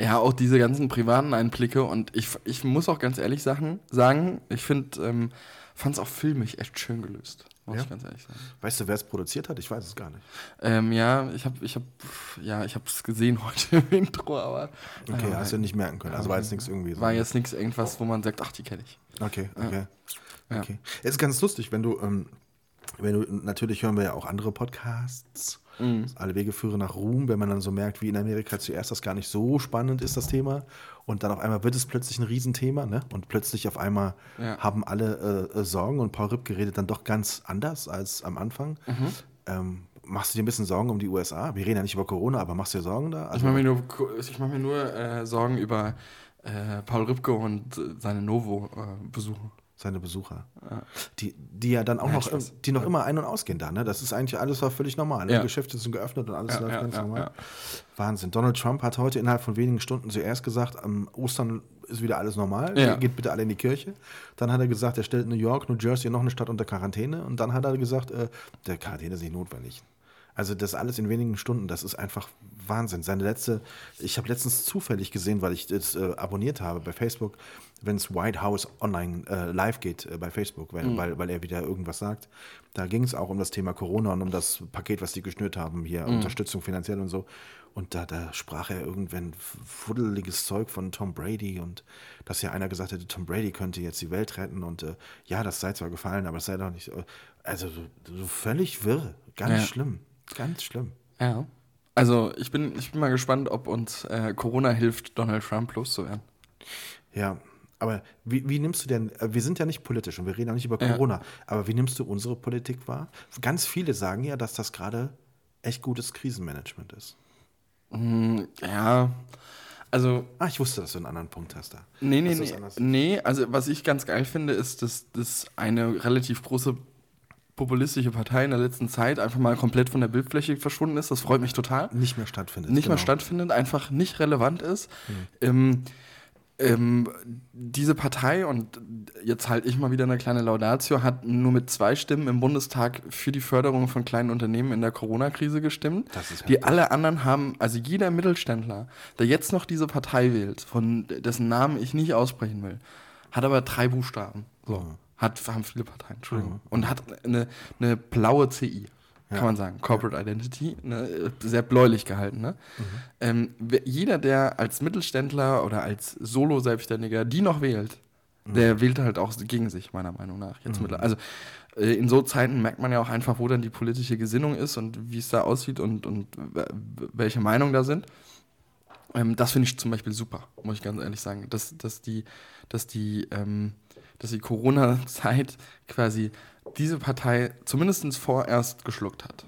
Ja, auch diese ganzen privaten Einblicke und ich, ich muss auch ganz ehrlich sagen, sagen ich finde, ähm, fand es auch filmisch echt schön gelöst. Muss Ja? ich ganz ehrlich sagen. Weißt du, wer es produziert hat? Ich weiß es gar nicht. Ähm, ja, ich habe ich hab, ja, ich es gesehen *laughs* heute im Intro, aber Okay, ja, hast du nicht merken können. Also war jetzt nichts irgendwie so. war jetzt nichts irgendwas, wo man sagt, ach, die kenne ich. Okay, okay. Ja. okay. Es ist ganz lustig, wenn du, ähm, wenn du, natürlich hören wir ja auch andere Podcasts. Mhm. Alle Wege führen nach Ruhm, wenn man dann so merkt, wie in Amerika zuerst das gar nicht so spannend ist, das Thema. Und dann auf einmal wird es plötzlich ein Riesenthema, ne? Und plötzlich auf einmal Ja. haben alle äh, äh, Sorgen und Paul Rübke redet dann doch ganz anders als am Anfang. Mhm. Ähm, machst du dir ein bisschen Sorgen um die USA? Wir reden ja nicht über Corona, aber machst du dir Sorgen da? Ich Also, mache mir nur, ich mach mir nur äh, Sorgen über äh, Paul Rübke und äh, seine Novo-Besuche. Seine Besucher. Die, die ja dann auch Ja, noch, die noch immer ein- und ausgehen da, ne? Das ist eigentlich alles war völlig normal. Ne? Ja. Geschäfte sind geöffnet und alles Ja, läuft ja, ganz ja, normal. ja. Wahnsinn. Donald Trump hat heute innerhalb von wenigen Stunden zuerst gesagt, am Ostern ist wieder alles normal, Ja. geht bitte alle in die Kirche. Dann hat er gesagt, er stellt New York, New Jersey und noch eine Stadt unter Quarantäne. Und dann hat er gesagt, äh, der Quarantäne ist nicht notwendig. Also das alles in wenigen Stunden, das ist einfach Wahnsinn. Seine letzte, ich habe letztens zufällig gesehen, weil ich das äh, abonniert habe bei Facebook, wenn es White House online äh, live geht äh, bei Facebook, weil, weil, weil er wieder irgendwas sagt. Da ging es auch um das Thema Corona und um das Paket, was die geschnürt haben, hier Unterstützung finanziell und so. Und da, da sprach er irgendwann fuddeliges Zeug von Tom Brady und dass ja einer gesagt hätte, Tom Brady könnte jetzt die Welt retten und äh, ja, das sei zwar gefallen, aber es sei doch nicht. äh, Also so, so völlig wirr. Ganz Ja. schlimm. Ganz schlimm. Ja. Also ich bin, ich bin mal gespannt, ob uns äh, Corona hilft, Donald Trump loszuwerden. Ja, aber wie, wie nimmst du denn, äh, wir sind ja nicht politisch und wir reden auch nicht über Ja. Corona, aber wie nimmst du unsere Politik wahr? Ganz viele sagen ja, dass das gerade echt gutes Krisenmanagement ist. Hm, ja, also Ah, ich wusste, dass du einen anderen Punkt hast da. Nee, nee, nee. Nee, also was ich ganz geil finde, ist, dass, dass eine relativ große populistische Partei in der letzten Zeit einfach mal komplett von der Bildfläche verschwunden ist. Das freut mich total. Nicht mehr stattfindet. Nicht mehr genau. stattfindet, einfach nicht relevant ist. Ähm, ähm, diese Partei, und jetzt halte ich mal wieder eine kleine Laudatio, hat nur mit zwei Stimmen im Bundestag für die Förderung von kleinen Unternehmen in der Corona-Krise gestimmt. Das ist die alle anderen haben, also jeder Mittelständler, der jetzt noch diese Partei wählt, von dessen Namen ich nicht aussprechen will, hat aber drei Buchstaben. So. Hat, haben viele Parteien, Entschuldigung. Und hat eine, eine blaue CI, kann Ja. man sagen. Corporate Identity, ne, sehr bläulich gehalten. Ne? Ähm, wer- jeder, der als Mittelständler oder als Solo-Selbstständiger die noch wählt, der wählt halt auch gegen sich, meiner Meinung nach. Jetzt mittler- Also äh, in so Zeiten merkt man ja auch einfach, wo dann die politische Gesinnung ist und wie es da aussieht und, und welche Meinungen da sind. Ähm, das finde ich zum Beispiel super, muss ich ganz ehrlich sagen. Dass, dass die, dass die, ähm, dass die Corona-Zeit quasi diese Partei zumindest vorerst geschluckt hat.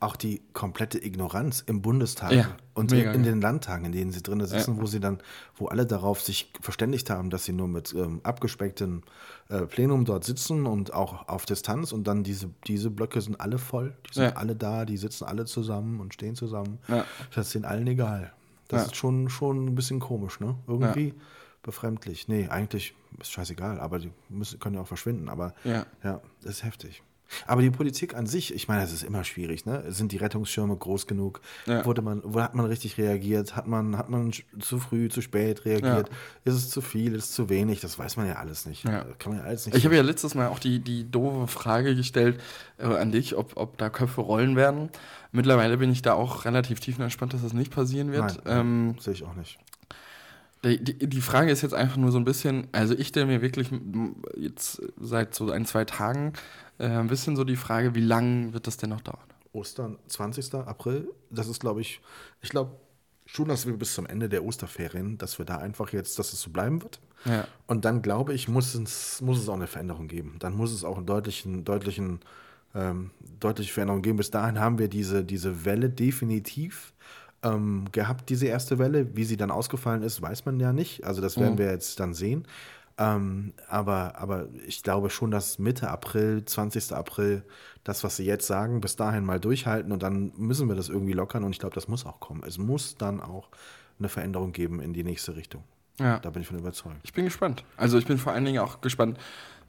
Auch die komplette Ignoranz im Bundestag Ja, und mega, in, in ja. den Landtagen, in denen sie drin sitzen, Ja. wo sie dann, wo alle darauf sich verständigt haben, dass sie nur mit ähm, abgespecktem äh, Plenum dort sitzen und auch auf Distanz und dann diese, diese Blöcke sind alle voll, die sind alle da, die sitzen alle zusammen und stehen zusammen. Ja. Das ist denen allen egal. Das ist schon, schon ein bisschen komisch, ne? Irgendwie befremdlich. Nee, eigentlich ist scheißegal, aber die müssen, können ja auch verschwinden, aber Ja. ja, das ist heftig. Aber die Politik an sich, ich meine, das ist immer schwierig, ne? Sind die Rettungsschirme groß genug? Ja. Wurde man, wo hat man richtig reagiert? Hat man, hat man zu früh, zu spät reagiert? Ist es zu viel, ist es zu wenig? Das weiß man ja alles nicht. Ja. Kann man ja alles nicht. Ich habe ja letztes Mal auch die, die doofe Frage gestellt äh, an dich, ob, ob da Köpfe rollen werden. Mittlerweile bin ich da auch relativ tiefenentspannt, dass das nicht passieren wird. Nein, ähm, sehe ich auch nicht. Die, die, die Frage ist jetzt einfach nur so ein bisschen, also ich stelle mir wirklich jetzt seit so ein, zwei Tagen äh, ein bisschen so die Frage, wie lange wird das denn noch dauern? Ostern, 20. April, das ist, glaube ich, ich glaube schon, dass wir bis zum Ende der Osterferien, dass wir da einfach jetzt, dass es so bleiben wird. Ja. Und dann, glaube ich, muss es, muss es auch eine Veränderung geben. Dann muss es auch einen deutlichen, deutlichen, ähm, deutliche Veränderung geben. Bis dahin haben wir diese, diese Welle definitiv ähm, gehabt, diese erste Welle. Wie sie dann ausgefallen ist, weiß man ja nicht. Also das werden wir jetzt dann sehen. Ähm, aber, aber ich glaube schon, dass Mitte April, 20. April, das, was sie jetzt sagen, bis dahin mal durchhalten und dann müssen wir das irgendwie lockern und ich glaube, das muss auch kommen. Es muss dann auch eine Veränderung geben in die nächste Richtung. Ja. Da bin ich von überzeugt. Ich bin gespannt. Also ich bin vor allen Dingen auch gespannt,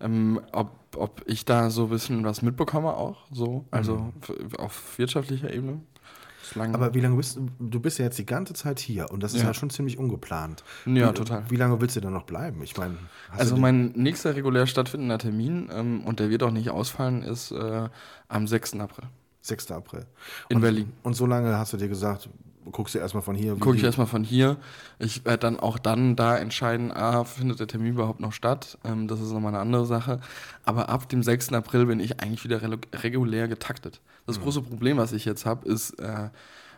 ähm, ob, ob ich da so ein bisschen was mitbekomme auch, so, also f- auf wirtschaftlicher Ebene. Bislang- Aber wie lange bist du? Du bist ja jetzt die ganze Zeit hier und das ist ja, Ja. schon ziemlich ungeplant. Ja, wie, total. Wie lange willst du denn noch bleiben? Ich meine, Also mein nächster regulär stattfindender Termin, ähm, und der wird auch nicht ausfallen, ist äh, am 6. April 6. April. in und, Berlin. Und so lange hast du dir gesagt, guckst du erstmal von hier. wie Gucke ich erstmal von hier. Ich werde dann auch dann da entscheiden, ah, findet der Termin überhaupt noch statt? Ähm, das ist nochmal eine andere Sache. Aber ab dem 6. April bin ich eigentlich wieder regulär getaktet. Das große Problem, was ich jetzt habe, ist äh,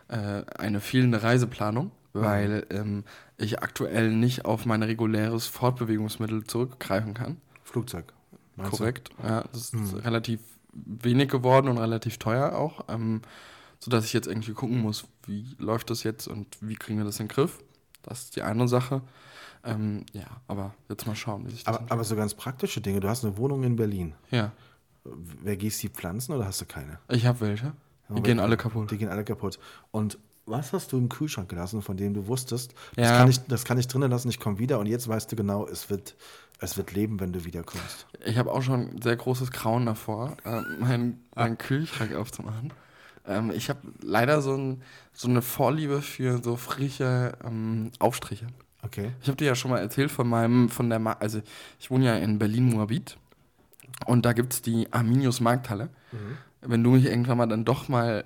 äh, eine fehlende Reiseplanung, weil ähm, ich aktuell nicht auf mein reguläres Fortbewegungsmittel zurückgreifen kann. Flugzeug. meinst du? Korrekt. Ja, das ist relativ wenig geworden und relativ teuer auch. Ähm, sodass ich jetzt irgendwie gucken muss, wie läuft das jetzt und wie kriegen wir das in den Griff. Das ist die eine Sache. Ähm, ja, aber jetzt mal schauen, wie sich das Aber, aber so ganz praktische Dinge. Du hast eine Wohnung in Berlin. Ja, Wer gießt die Pflanzen oder hast du keine? ich habe welche. Die Aber- gehen alle kaputt. Die gehen alle kaputt. Und was hast du im Kühlschrank gelassen, von dem du wusstest, das, Ja. kann, ich, das kann ich drinnen lassen, ich komme wieder und jetzt weißt du genau, es wird, es wird leben, wenn du wiederkommst. Ich habe auch schon ein sehr großes Grauen davor, äh, meinen meinen Kühlschrank aufzumachen. Ähm, ich habe leider so, ein, so eine Vorliebe für so frische ähm, Aufstriche. Okay. Ich habe dir ja schon mal erzählt von meinem, von der, Ma also ich wohne ja in Berlin-Moabit und da gibt es die Arminius Markthalle. Wenn du mich irgendwann mal dann doch mal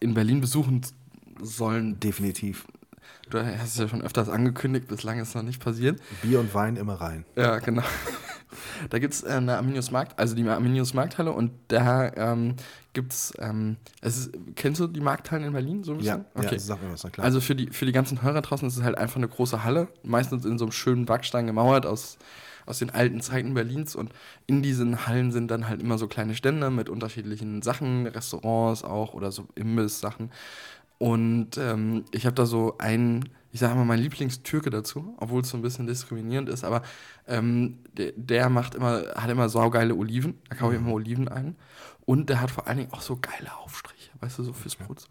in Berlin besuchen sollen, Definitiv. du hast es ja schon öfters angekündigt, bislang ist es noch nicht passiert. Bier und Wein immer rein. Ja, genau. *laughs* Da gibt es äh, eine Arminius Markt, also die Arminius Markthalle und da ähm, gibt es, ähm, es kennst du die Markthallen in Berlin so ein Ja, bisschen? ja, sag mir was, na klar. Also für die, für die ganzen Hörer draußen ist es halt einfach eine große Halle, meistens in so einem schönen Backstein gemauert aus, aus den alten Zeiten Berlins. Und in diesen Hallen sind dann halt immer so kleine Stände mit unterschiedlichen Sachen, Restaurants auch oder so Imbiss-Sachen. Und ähm, ich habe da so einen, ich sage mal, mein Lieblingstürke dazu, obwohl es so ein bisschen diskriminierend ist, aber ähm, der, der macht immer, hat immer saugeile Oliven, da kaufe ich immer Oliven ein. Und der hat vor allen Dingen auch so geile Aufstriche, weißt du, so fürs Brot.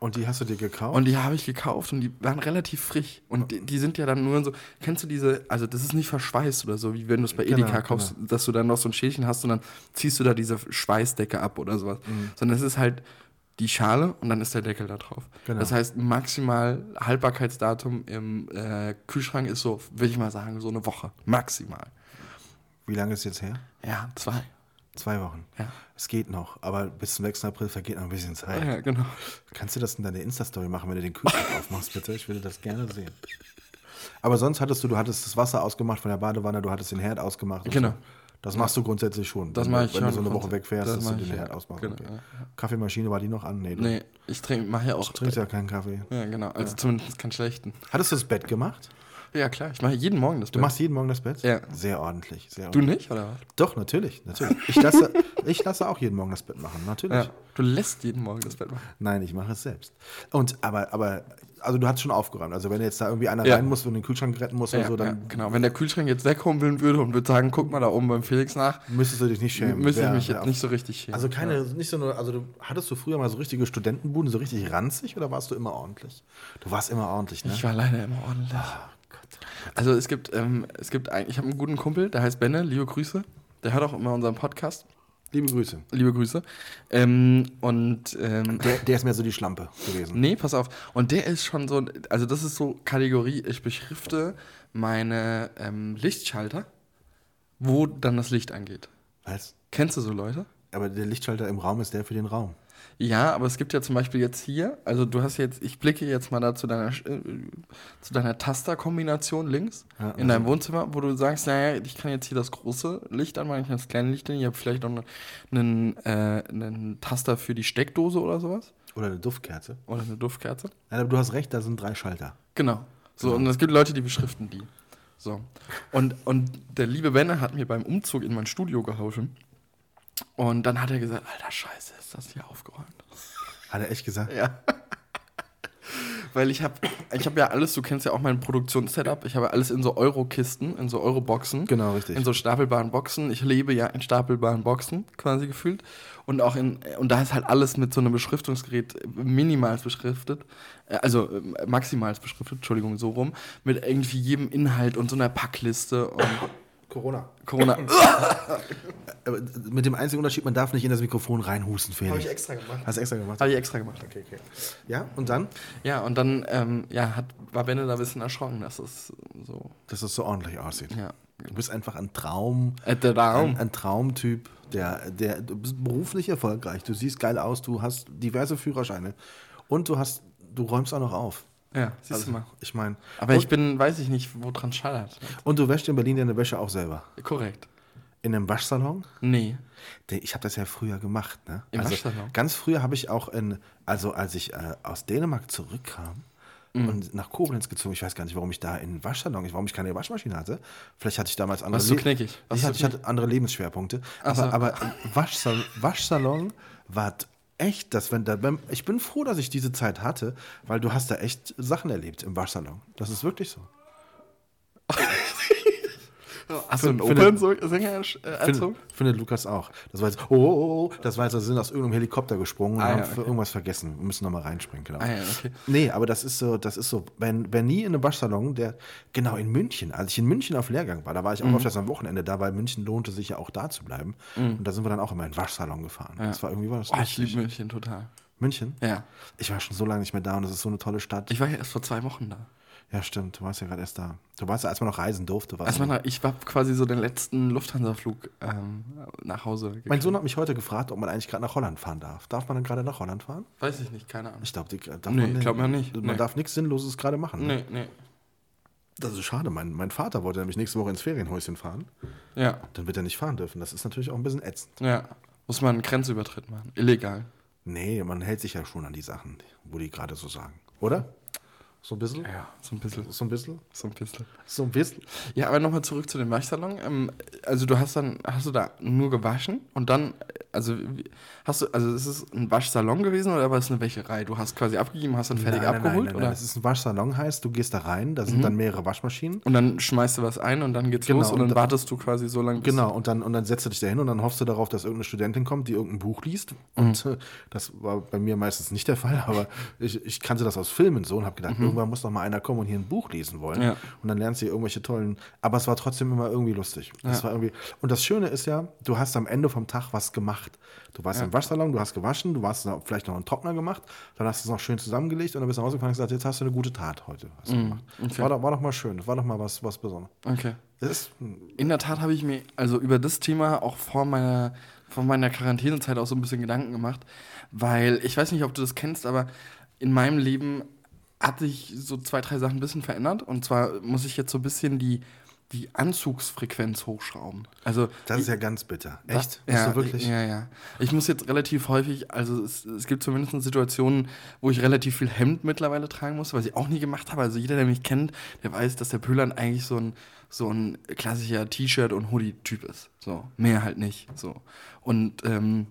Und die hast du dir gekauft? Und die habe ich gekauft und die waren relativ frisch. Und die, die sind ja dann nur so, kennst du diese, also das ist nicht verschweißt oder so, wie wenn du es bei Genau, Edeka kaufst, dass du dann noch so ein Schälchen hast und dann ziehst du da diese Schweißdecke ab oder sowas. Mhm. Sondern es ist halt die Schale und dann ist der Deckel da drauf. Genau. Das heißt, maximal Haltbarkeitsdatum im äh, Kühlschrank ist so, würde ich mal sagen, so eine Woche. Maximal. Wie lange ist jetzt her? Ja, zwei. Zwei Wochen. Ja. Es geht noch, aber bis zum 6. April vergeht noch ein bisschen Zeit. Ja, genau. Kannst du das in deine Insta-Story machen, wenn du den Kühlschrank *laughs* aufmachst, bitte? Ich würde das gerne sehen. Aber sonst hattest du, du hattest das Wasser ausgemacht von der Badewanne, du hattest den Herd ausgemacht. Genau. So. Das machst du grundsätzlich schon. Das wenn, mach du- ich Wenn du schon so eine Woche wegfährst, das dass du den ich, Herd ja. ausmachst. Genau, okay. ja, Kaffeemaschine war die noch an? Nee, du Nee, ich trinke, mache ja auch. trinkst ja keinen Kaffee. Ja, genau. Also zumindest keinen schlechten. Hattest du das Bett gemacht? Ja, klar. Ich mache jeden Morgen das Du machst jeden Morgen das Bett? Ja. Sehr ordentlich. Sehr Du ordentlich. nicht, oder? Doch, natürlich. natürlich. *laughs* Ich, lasse, ich lasse auch jeden Morgen das Bett machen, natürlich. Ja. Du lässt jeden Morgen das Bett machen. Nein, ich mache es selbst. Und aber, aber, also du hast schon aufgeräumt. Also wenn jetzt da irgendwie einer Ja. rein muss und den Kühlschrank retten muss oder so, dann ja, genau. Wenn der Kühlschrank jetzt weghumpeln würde und würde sagen, guck mal da oben beim Felix nach, müsstest du dich nicht schämen. müsste ich mich jetzt nicht so richtig schämen. Also keine, nicht so nur, also du, hattest du früher mal so richtige Studentenbuden, so richtig ranzig oder warst du immer ordentlich? Du warst immer ordentlich, ne? Ich war leider immer ordentlich. Also es gibt, ähm, es gibt ein, ich habe einen guten Kumpel, der heißt Benne, liebe Grüße. Der hört auch immer unseren Podcast. Liebe Grüße. Liebe Grüße. Ähm, und ähm, Der, der ist mehr so die Schlampe gewesen. nee, pass auf. Und der ist schon so, also das ist so Kategorie, ich beschrifte meine ähm, Lichtschalter, wo dann das Licht angeht. Was? Kennst du so Leute? Aber der Lichtschalter im Raum ist der für den Raum. Ja, aber es gibt ja zum Beispiel jetzt hier, also du hast jetzt, ich blicke jetzt mal da zu deiner, äh, zu deiner Tasterkombination links Ja, in deinem Wohnzimmer, wo du sagst, naja, ich kann jetzt hier das große Licht anmachen, ich kann das kleine Licht an, ich habe vielleicht noch einen, äh, einen Taster für die Steckdose oder sowas Oder eine Duftkerze. oder eine Duftkerze. Nein, aber du hast recht, da sind drei Schalter. Genau. So, und es gibt Leute, die beschriften die. So. Und, und der liebe Werner hat mir beim Umzug in mein Studio geholfen. Und dann hat er gesagt, alter Scheiße, ist das hier aufgeräumt. Hat er echt gesagt? Ja. Weil ich habe ich hab ja alles, du kennst ja auch mein Produktionssetup, ich habe alles in so Euro-Kisten, in so Euro-Boxen. Genau, richtig. In so stapelbaren Boxen. Ich lebe ja in stapelbaren Boxen, quasi gefühlt. Und auch in, und da ist halt alles mit so einem Beschriftungsgerät minimals beschriftet. Äh, Also äh, maximals beschriftet, Entschuldigung, so rum. Mit irgendwie jedem Inhalt und so einer Packliste und Corona. Corona. *laughs* Mit dem einzigen Unterschied, man darf nicht in das Mikrofon reinhusten, Felix. extra gemacht. Hast du extra gemacht? Habe ich extra gemacht. Okay, okay. Ja, und dann? Ja, und dann ähm, ja, hat, war Benne da ein bisschen erschrocken, dass es so. Dass es so ordentlich aussieht. Ja. Du bist einfach ein Traum. Äh, der Ein, ein Traumtyp, der, der, du bist beruflich erfolgreich, du siehst geil aus, du hast diverse Führerscheine und du hast, du räumst auch noch auf. Ja, siehst Also, du mal. ich meine, Aber ich bin, weiß ich nicht, wo dran schallert. und du wäschst in Berlin deine Wäsche auch selber. Korrekt. In einem Waschsalon? Nee. Ich habe das ja früher gemacht. Ne? Im also, Waschsalon? Ganz früher habe ich auch in, also als ich äh, aus Dänemark zurückkam Mhm. und nach Koblenz gezogen, ich weiß gar nicht, warum ich da in den Waschsalon, warum ich keine Waschmaschine hatte. Vielleicht hatte ich damals andere Warst du knickig? Warst Ich, du hatte, ich hatte andere Lebensschwerpunkte. Ach so. Aber, aber Waschsalon, Waschsalon war echt, dass wenn da, wenn, ich bin froh, dass ich diese Zeit hatte, weil du hast da echt Sachen erlebt im Waschsalon. Das ist wirklich so. *laughs* Hast du einen Findet- Lukas auch. Das war jetzt, oh, oh, oh, das war jetzt, sie sind aus irgendeinem Helikopter gesprungen und Ah, haben ja, für okay. irgendwas vergessen. Wir müssen nochmal reinspringen, genau. Ah ja, okay. Nee, aber das ist so, das ist so, wenn, wenn nie in einem Waschsalon, der, genau in München, als ich in München auf Lehrgang war, da war ich auch Mhm. öfters am Wochenende da, weil München lohnte sich ja auch da zu bleiben. Und da sind wir dann auch immer in den Waschsalon gefahren. Das war irgendwie war das Oh, ich liebe München total. München? Ja. Ich war schon so lange nicht mehr da und das ist so eine tolle Stadt. Ich war ja erst vor zwei Wochen da. Ja, stimmt, du warst ja gerade erst da. Du warst ja, als man noch reisen durfte. Warst Als du- man da, ich war quasi so den letzten Lufthansa-Flug ähm, nach Hause gegangen. mein Sohn hat mich heute gefragt, ob man eigentlich gerade nach Holland fahren darf. Darf man dann gerade nach Holland fahren? Weiß ich nicht, keine Ahnung. Ich glaube, darf Nee, man glaub mal nicht. Man Nee. darf nichts Sinnloses gerade machen. Ne? Nee, nee. Das ist schade. Mein, mein Vater wollte nämlich nächste Woche ins Ferienhäuschen fahren. Ja, Dann wird er nicht fahren dürfen. Das ist natürlich auch ein bisschen ätzend. ja. Muss man einen Grenzübertritt machen. Illegal. Nee, man hält sich ja schon an die Sachen, wo die gerade so sagen. Oder? So ein bisschen? Ja, so ein bisschen. So ein bisschen? So ein bisschen. So ein bisschen? Ja, aber nochmal zurück zu dem Waschsalon. Ähm, also du hast dann, hast du da nur gewaschen und dann, also hast du, also ist es ein Waschsalon gewesen oder war es eine Wäscherei? Du hast quasi abgegeben, hast dann fertig nein, abgeholt Nein, nein, oder? nein. Es ist ein Waschsalon, heißt, du gehst da rein, da sind dann mehrere Waschmaschinen. und dann schmeißt du was ein und dann geht's Genau, los und dann und da- wartest du quasi so lange. Genau, und dann, und dann setzt du dich da hin und dann hoffst du darauf, dass irgendeine Studentin kommt, die irgendein Buch liest. Und äh, das war bei mir meistens nicht der Fall, aber ich, ich kannte das aus Filmen so und habe gedacht, irgendwann muss noch mal einer kommen und hier ein Buch lesen wollen. Ja. Und dann lernst du hier irgendwelche tollen, aber es war trotzdem immer irgendwie lustig. Das war irgendwie, und das Schöne ist ja, du hast am Ende vom Tag was gemacht. Du warst im Waschsalon, du hast gewaschen, du hast noch, vielleicht noch einen Trockner gemacht, dann hast du es noch schön zusammengelegt und dann bist du nach Hause gefahren und gesagt, jetzt hast du eine gute Tat heute. Gemacht. okay. war, doch, war doch mal schön, das war doch mal was, was Besonderes. Okay. Ist, In der Tat habe ich mir also über das Thema auch vor meiner, vor meiner Quarantänezeit auch so ein bisschen Gedanken gemacht, weil ich weiß nicht, ob du das kennst, aber in meinem Leben hat sich so zwei, drei Sachen ein bisschen verändert. Und zwar muss ich jetzt so ein bisschen die, die Anzugsfrequenz hochschrauben. Also das ist ja ganz bitter. Echt? Bist Ja, wirklich? ja, ja. Ich muss jetzt relativ häufig, also es, es gibt zumindest Situationen, wo ich relativ viel Hemd mittlerweile tragen muss, was ich auch nie gemacht habe. Also jeder, der mich kennt, der weiß, dass der Pöhlern eigentlich so ein, so ein klassischer T-Shirt- und Hoodie-Typ ist. So, mehr halt nicht. So. Und ähm,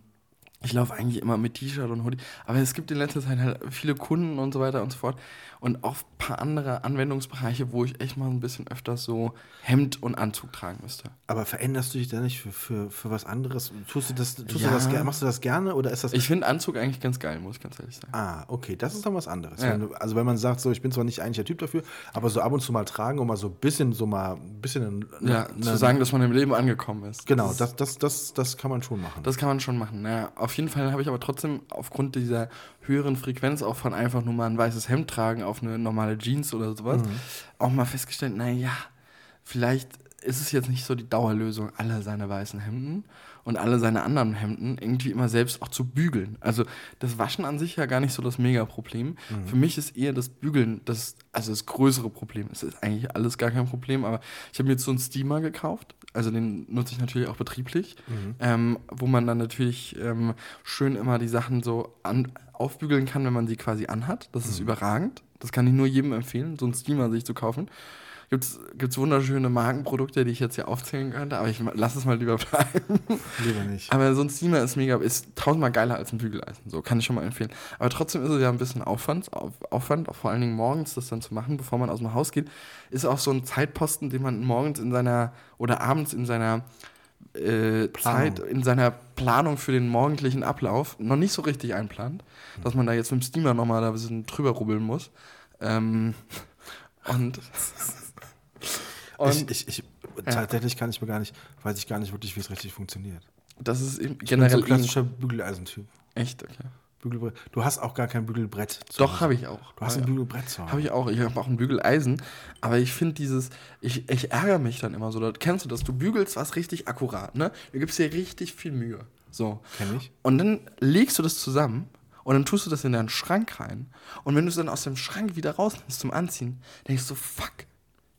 Ich laufe eigentlich immer mit T-Shirt und Hoodie. Aber es gibt in letzter Zeit halt viele Kunden und so weiter und so fort. Und auch ein paar andere Anwendungsbereiche, wo ich echt mal ein bisschen öfters so Hemd und Anzug tragen müsste. Aber veränderst du dich da nicht für, für, für was anderes? Tust du das, tust Ja. du das, machst du das gerne oder ist das. Ich finde Anzug eigentlich ganz geil, muss ich ganz ehrlich sagen. ah, okay, das ist dann was anderes. Ja. Wenn du, also wenn man sagt, so, ich bin zwar nicht eigentlich der Typ dafür, aber so ab und zu mal tragen und mal so ein bisschen, so mal ein bisschen. Ja, ne- zu sagen, dass man im Leben angekommen ist. Genau, Das, das, das, das, das kann man schon machen. das kann man schon machen. Naja, auf jeden Fall habe ich aber trotzdem aufgrund dieser höheren Frequenz auch von einfach nur mal ein weißes Hemd tragen auf eine normale Jeans oder sowas auch mal festgestellt, naja, vielleicht ist es jetzt nicht so die Dauerlösung, alle seine weißen Hemden und alle seine anderen Hemden irgendwie immer selbst auch zu bügeln. Also das Waschen an sich ja gar nicht so das Mega-Problem. Für mich ist eher das Bügeln das, also das größere Problem. Es ist eigentlich alles gar kein Problem, aber ich habe mir jetzt so einen Steamer gekauft. Also den nutze ich natürlich auch betrieblich, ähm, wo man dann natürlich ähm, schön immer die Sachen so an, aufbügeln kann, wenn man sie quasi anhat. Das ist überragend. Das kann ich nur jedem empfehlen, so einen Steamer sich zu kaufen. Gibt es wunderschöne Markenprodukte, die ich jetzt hier aufzählen könnte, aber ich lasse es mal lieber bleiben. Lieber nicht. Aber so ein Steamer ist mega, ist tausendmal geiler als ein Bügeleisen. So kann ich schon mal empfehlen. Aber trotzdem ist es ja ein bisschen Aufwand, auf, Aufwand, auch vor allen Dingen morgens das dann zu machen, bevor man aus dem Haus geht. Ist auch so ein Zeitposten, den man morgens in seiner oder abends in seiner äh, Zeit, in seiner Planung für den morgendlichen Ablauf noch nicht so richtig einplant, dass man da jetzt mit dem Steamer nochmal da ein bisschen drüber rubbeln muss. Ähm, *laughs* und *laughs* und ich, ich, ich, Tatsächlich kann ich mir gar nicht, weiß ich gar nicht wirklich, wie es richtig funktioniert. das ist eben Ich bin generell so ein klassischer Bügeleisentyp. echt okay. Bügelbrett. Du hast auch gar kein Bügelbrett. zu Doch habe ich auch. Du hast ein Bügelbrett zu. Habe ich auch. Ich habe auch ein Bügeleisen. Aber ich finde dieses, ich, ich ärgere mich dann immer so. Da, kennst du das? Du bügelst was richtig akkurat, ne? Du gibst dir richtig viel Mühe. So. Kenn ich. Und dann legst du das zusammen und dann tust du das in deinen Schrank rein. Und wenn du es dann aus dem Schrank wieder rausnimmst zum Anziehen, denkst du, fuck,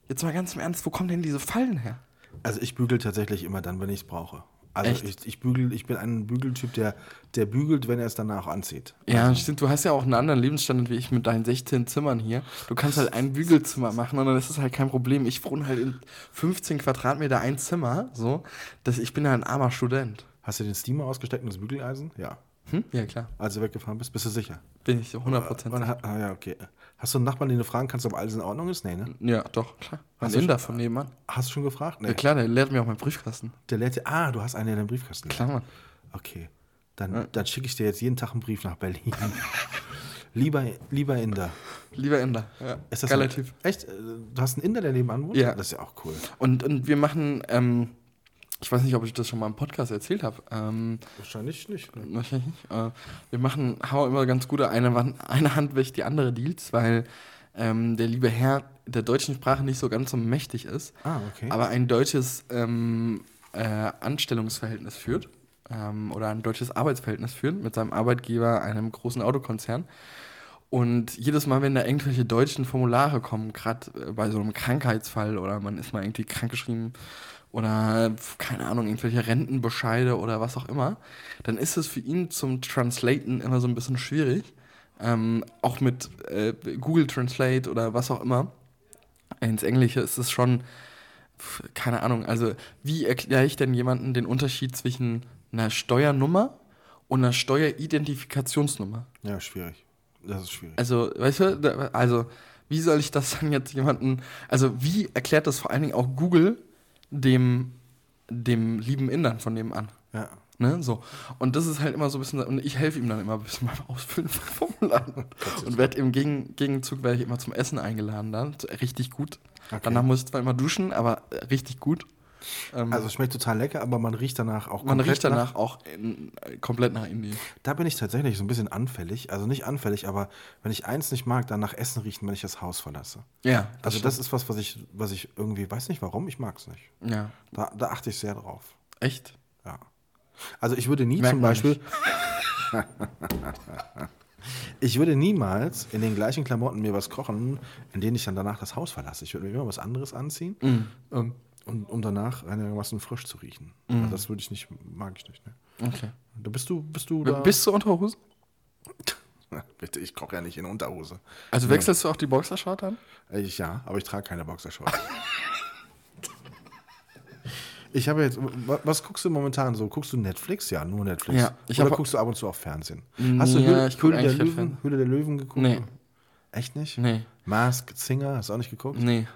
jetzt mal ganz im Ernst, wo kommen denn diese Fallen her? Also ich bügel tatsächlich immer dann, wenn ich es brauche. Also Echt? ich, ich bügel, ich bin ein Bügeltyp, der, der bügelt, wenn er es danach anzieht. Ja, stimmt. Du hast ja auch einen anderen Lebensstandard wie ich mit deinen 16 Zimmern hier. Du kannst halt ein Bügelzimmer machen und dann ist es halt kein Problem. Ich wohne halt in 15 Quadratmeter ein Zimmer. So, dass ich bin ja ein armer Student. Hast du den Steamer ausgesteckt und das Bügeleisen? Ja. Hm? Ja, klar. Als du weggefahren bist, bist du sicher? Bin ich so 100%. Und hat- ah, ja, okay. Hast du einen Nachbarn, den du fragen kannst, ob alles in Ordnung ist? Nee, ne? Ja, doch, klar. Ein Inder von nebenan. Hast du schon gefragt? Nee. Ja, klar, der lehrt mir auch meinen Briefkasten. Der lädt dir, ah, du hast einen in deinem Briefkasten. Klar, Mann. Okay. Dann, dann schicke ich dir jetzt jeden Tag einen Brief nach Berlin. *laughs* lieber, lieber Inder. Lieber Inder. Ja, Ist das geiler ein-. Echt? Äh, Du hast einen Inder, der nebenan wohnt? Ja. Das ist ja auch cool. Und, und wir machen, ähm, ich weiß nicht, ob ich das schon mal im Podcast erzählt habe. Ähm, Wahrscheinlich nicht. Ne? Wahrscheinlich nicht. Äh, wir machen, haben immer ganz gute eine, eine Hand wäscht die andere Deals, weil ähm, der liebe Herr der deutschen Sprache nicht so ganz so mächtig ist, Ah, okay. aber ein deutsches ähm, äh, Anstellungsverhältnis führt ähm, oder ein deutsches Arbeitsverhältnis führt mit seinem Arbeitgeber, einem großen Autokonzern. Und jedes Mal, wenn da irgendwelche deutschen Formulare kommen, gerade bei so einem Krankheitsfall oder man ist mal irgendwie krankgeschrieben oder keine Ahnung, irgendwelche Rentenbescheide oder was auch immer, dann ist es für ihn zum Translaten immer so ein bisschen schwierig. Ähm, auch mit äh, Google Translate oder was auch immer. Ins Englische ist es schon, keine Ahnung, also wie erkläre ich denn jemandem den Unterschied zwischen einer Steuernummer und einer Steueridentifikationsnummer? Ja, schwierig. Das ist schwierig. Also, weißt du, also, wie soll ich das dann jetzt jemanden, also, wie erklärt das vor allen Dingen auch Google dem, dem lieben Indern von nebenan? Ja. Ne, so. Und das ist halt immer so ein bisschen, und ich helfe ihm dann immer ein bisschen *laughs* beim Ausfüllen von Formularen. Und werde im Gegen Gegenzug werde ich immer zum Essen eingeladen dann. Richtig gut. Okay. Danach muss ich zwar immer duschen, aber richtig gut. Ähm, Also es schmeckt total lecker, aber man riecht danach auch man komplett riecht danach auch in, äh, komplett nach Indien. Da bin ich tatsächlich so ein bisschen anfällig. Also nicht anfällig, aber wenn ich eins nicht mag, dann nach Essen riechen, wenn ich das Haus verlasse. Ja, Also das ist was, was ich, was ich irgendwie, weiß nicht warum, ich mag es nicht. Ja. Da, da achte ich sehr drauf. Echt? Ja. Also ich würde nie Merkt zum man Beispiel. *laughs* ich würde niemals in den gleichen Klamotten mir was kochen, in denen ich dann danach das Haus verlasse. Ich würde mir immer was anderes anziehen, Mhm. Ähm, um, danach einigermaßen frisch zu riechen. Also das würde ich nicht, mag ich nicht. Ne? Okay. Da bist du, bist du da. Bist du Unterhose? *laughs* Bitte, ich koche ja nicht in Unterhose. Also wechselst du auch die Boxershort an? Ich, ja, aber ich trage keine Boxershorts. *laughs* Ich habe jetzt, wa- was guckst du momentan so? Guckst du Netflix? Ja, nur Netflix. Ja, ich Oder guckst du ab und zu auch Fernsehen? Hast du ja, Höhle, ich Höhle, der Löwen. Höhle der Löwen geguckt? Nee. Echt nicht? Nee, Masked Singer, hast du auch nicht geguckt? nee.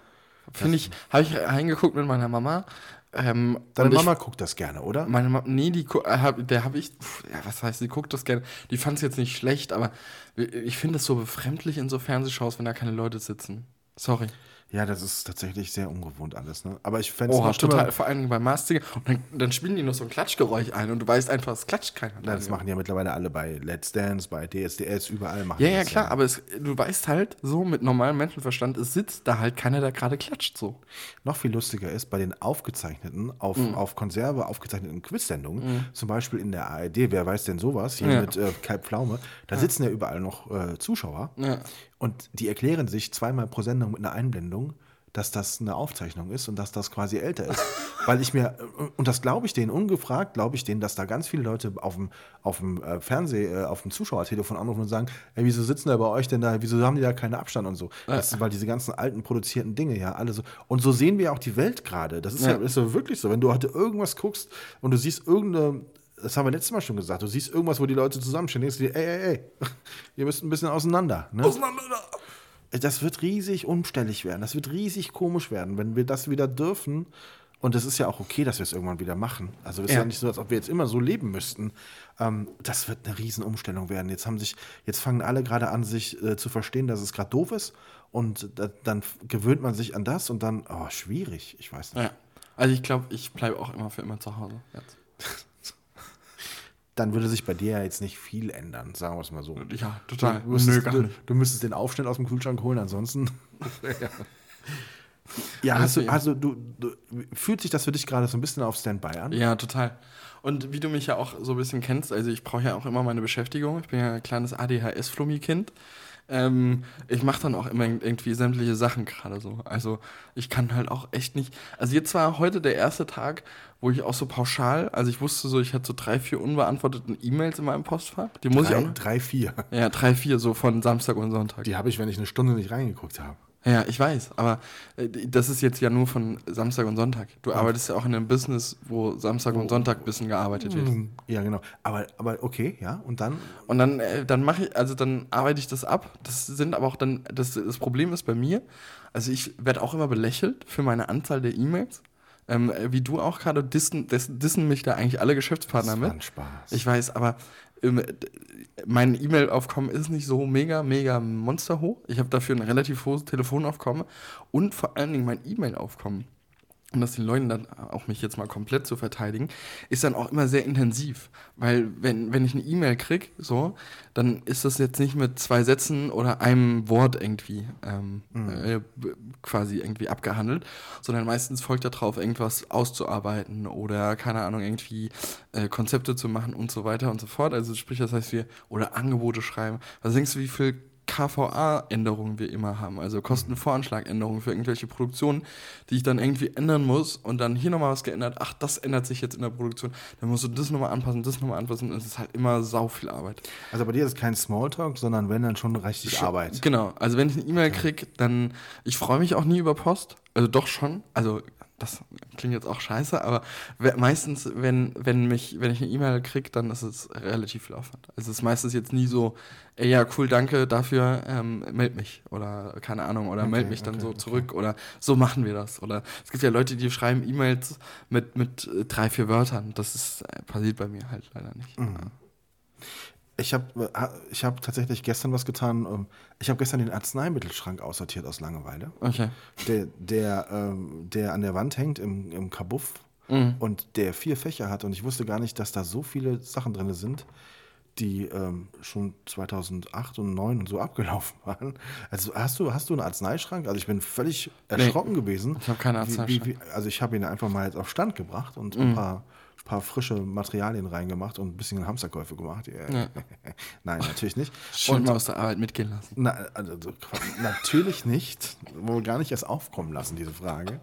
Finde ich, habe ich reingeguckt mit meiner Mama. Ähm, Deine und ich- Mama guckt das gerne, oder? Meine Mama, nee, die, äh, der habe ich, pf, ja, was heißt, die guckt das gerne. Die fand es jetzt nicht schlecht, aber ich finde es so befremdlich in so Fernsehshows, wenn da keine Leute sitzen. Sorry. Ja, das ist tatsächlich sehr ungewohnt alles, ne? Aber ich fände es Oh, noch schlimmer. total, vor allem bei Mastinger. Und dann, dann spielen die noch so ein Klatschgeräusch ein und du weißt einfach, es klatscht keiner. Ja, das machen ja mittlerweile alle bei Let's Dance, bei DSDS, überall machen Ja, ja, klar, aber es, du weißt halt so mit normalem Menschenverstand, es sitzt da halt keiner, der gerade klatscht so. Noch viel lustiger ist, bei den aufgezeichneten, auf, Mhm. auf Konserve aufgezeichneten Quiz-Sendungen, zum Beispiel in der ARD, wer weiß denn sowas, hier Ja. mit äh, Kai Pflaume, da sitzen ja überall noch äh, Zuschauer Ja. Und die erklären sich zweimal pro Sendung mit einer Einblendung, dass das eine Aufzeichnung ist und dass das quasi älter ist. *laughs* Weil ich mir, und das glaube ich denen, ungefragt glaube ich denen, dass da ganz viele Leute auf dem, auf dem äh, Fernseh, äh, auf dem Zuschauertelefon anrufen und sagen, ey, wieso sitzen da bei euch denn da, wieso haben die da keinen Abstand und so. Das ist, weil diese ganzen alten produzierten Dinge ja alle so. Und so sehen wir auch die Welt gerade. Das ist ja, Ja. ist so wirklich so. Wenn du heute irgendwas guckst und du siehst irgendeine, das haben wir letztes Mal schon gesagt, du siehst irgendwas, wo die Leute zusammenstehen, denkst du dir, ey, ey, ey, *laughs* ihr müsst ein bisschen auseinander. Ne? Das wird riesig umstellig werden. Das wird riesig komisch werden, wenn wir das wieder dürfen. Und es ist ja auch okay, dass wir es irgendwann wieder machen. Also es ist ja. Ja. nicht so, als ob wir jetzt immer so leben müssten. Ähm, das wird eine Riesenumstellung werden. Jetzt haben sich, jetzt fangen alle gerade an, sich äh, zu verstehen, dass es gerade doof ist. Und da, dann gewöhnt man sich an das und dann, oh, schwierig. Ich weiß nicht. Ja. Also ich glaube, ich bleibe auch immer für immer zu Hause. Jetzt. *laughs* Dann würde sich bei dir ja jetzt nicht viel ändern, sagen wir es mal so. Ja, total. Du müsstest, Nö, du, du müsstest den Aufschnitt aus dem Kühlschrank holen, ansonsten. *laughs* ja, ja Also, hast du, also du, du, fühlt sich das für dich gerade so ein bisschen auf Standby an? Ja, total. Und wie du mich ja auch so ein bisschen kennst, also ich brauche ja auch immer meine Beschäftigung. Ich bin ja ein kleines ADHS-Flummi-Kind. Ähm, ich mache dann auch immer irgendwie sämtliche Sachen gerade so. Also ich kann halt auch echt nicht. Also jetzt war heute der erste Tag, wo ich auch so pauschal, also ich wusste so, ich hatte so drei, vier unbeantwortete E-Mails in meinem Postfach. Die muss ich Drei, auch. drei, vier. Ja, drei, vier, so von Samstag und Sonntag. Die habe ich, wenn ich eine Stunde nicht reingeguckt habe. Ja, ich weiß, aber äh, das ist jetzt ja nur von Samstag und Sonntag. Du arbeitest ja auch in einem Business, wo Samstag und Sonntag ein bisschen gearbeitet wird. Ja, genau. Aber, aber okay, ja. Und dann? Und dann, äh, dann mache ich, also dann arbeite ich das ab. Das sind aber auch dann, das, das Problem ist bei mir, also ich werde auch immer belächelt für meine Anzahl der E-Mails. Ähm, äh, wie du auch gerade, dissen, dis- dissen mich da eigentlich alle Geschäftspartner Das war mit. Spaß. Ich weiß, aber mein E-Mail-Aufkommen ist nicht so mega, mega monsterhoch. Ich habe dafür ein relativ hohes Telefonaufkommen und vor allen Dingen mein E-Mail-Aufkommen. Um das den Leuten dann auch mich jetzt mal komplett zu verteidigen, ist dann auch immer sehr intensiv. Weil wenn, wenn ich eine E-Mail krieg, so, dann ist das jetzt nicht mit zwei Sätzen oder einem Wort irgendwie ähm, äh, b- quasi irgendwie abgehandelt, sondern meistens folgt darauf irgendwas auszuarbeiten oder keine Ahnung, irgendwie äh, Konzepte zu machen und so weiter und so fort. Also sprich, das heißt wir, oder Angebote schreiben. Was denkst du, wie viel KVA-Änderungen wir immer haben, also Kostenvoranschlagänderungen für irgendwelche Produktionen, die ich dann irgendwie ändern muss und dann hier nochmal was geändert, ach, das ändert sich jetzt in der Produktion, dann musst du das nochmal anpassen, das nochmal anpassen und es ist halt immer sau viel Arbeit. Also bei dir ist es kein Smalltalk, sondern wenn dann schon richtig Arbeit. Genau, also wenn ich eine E-Mail kriege, dann, ich freue mich auch nie über Post, also doch schon, also das klingt jetzt auch scheiße, aber meistens, wenn, wenn, mich, wenn ich eine E-Mail kriege, dann ist es relativ viel Aufwand. Also es ist meistens jetzt nie so, ey, ja, cool, danke dafür, ähm, meld mich oder keine Ahnung, oder meld mich dann okay, so okay. zurück oder so machen wir das. Oder es gibt ja Leute, die schreiben E-Mails mit, mit äh, drei, vier Wörtern. Das ist, äh, passiert bei mir halt leider nicht. Mhm. Ich habe ich hab tatsächlich gestern was getan. ähm, Ich habe gestern den Arzneimittelschrank aussortiert aus Langeweile. Okay. Der, der, ähm, der an der Wand hängt im, im Kabuff Mhm. und der vier Fächer hat. Und ich wusste gar nicht, dass da so viele Sachen drin sind, die ähm, schon 2008 und 2009 und so abgelaufen *laughs* waren. Also hast du, hast du einen Arzneischrank? Also ich bin völlig erschrocken gewesen. Ich habe keine Wie- wie, Arzneischrank. wie, also ich habe ihn einfach mal jetzt auf Stand gebracht und ein paar, paar frische Materialien reingemacht und ein bisschen Hamsterkäufe gemacht. Ja. *laughs* Nein, natürlich nicht. Schön Und mal aus der Arbeit mitgehen lassen. na, also, natürlich nicht. Wohl gar nicht erst aufkommen lassen, diese Frage.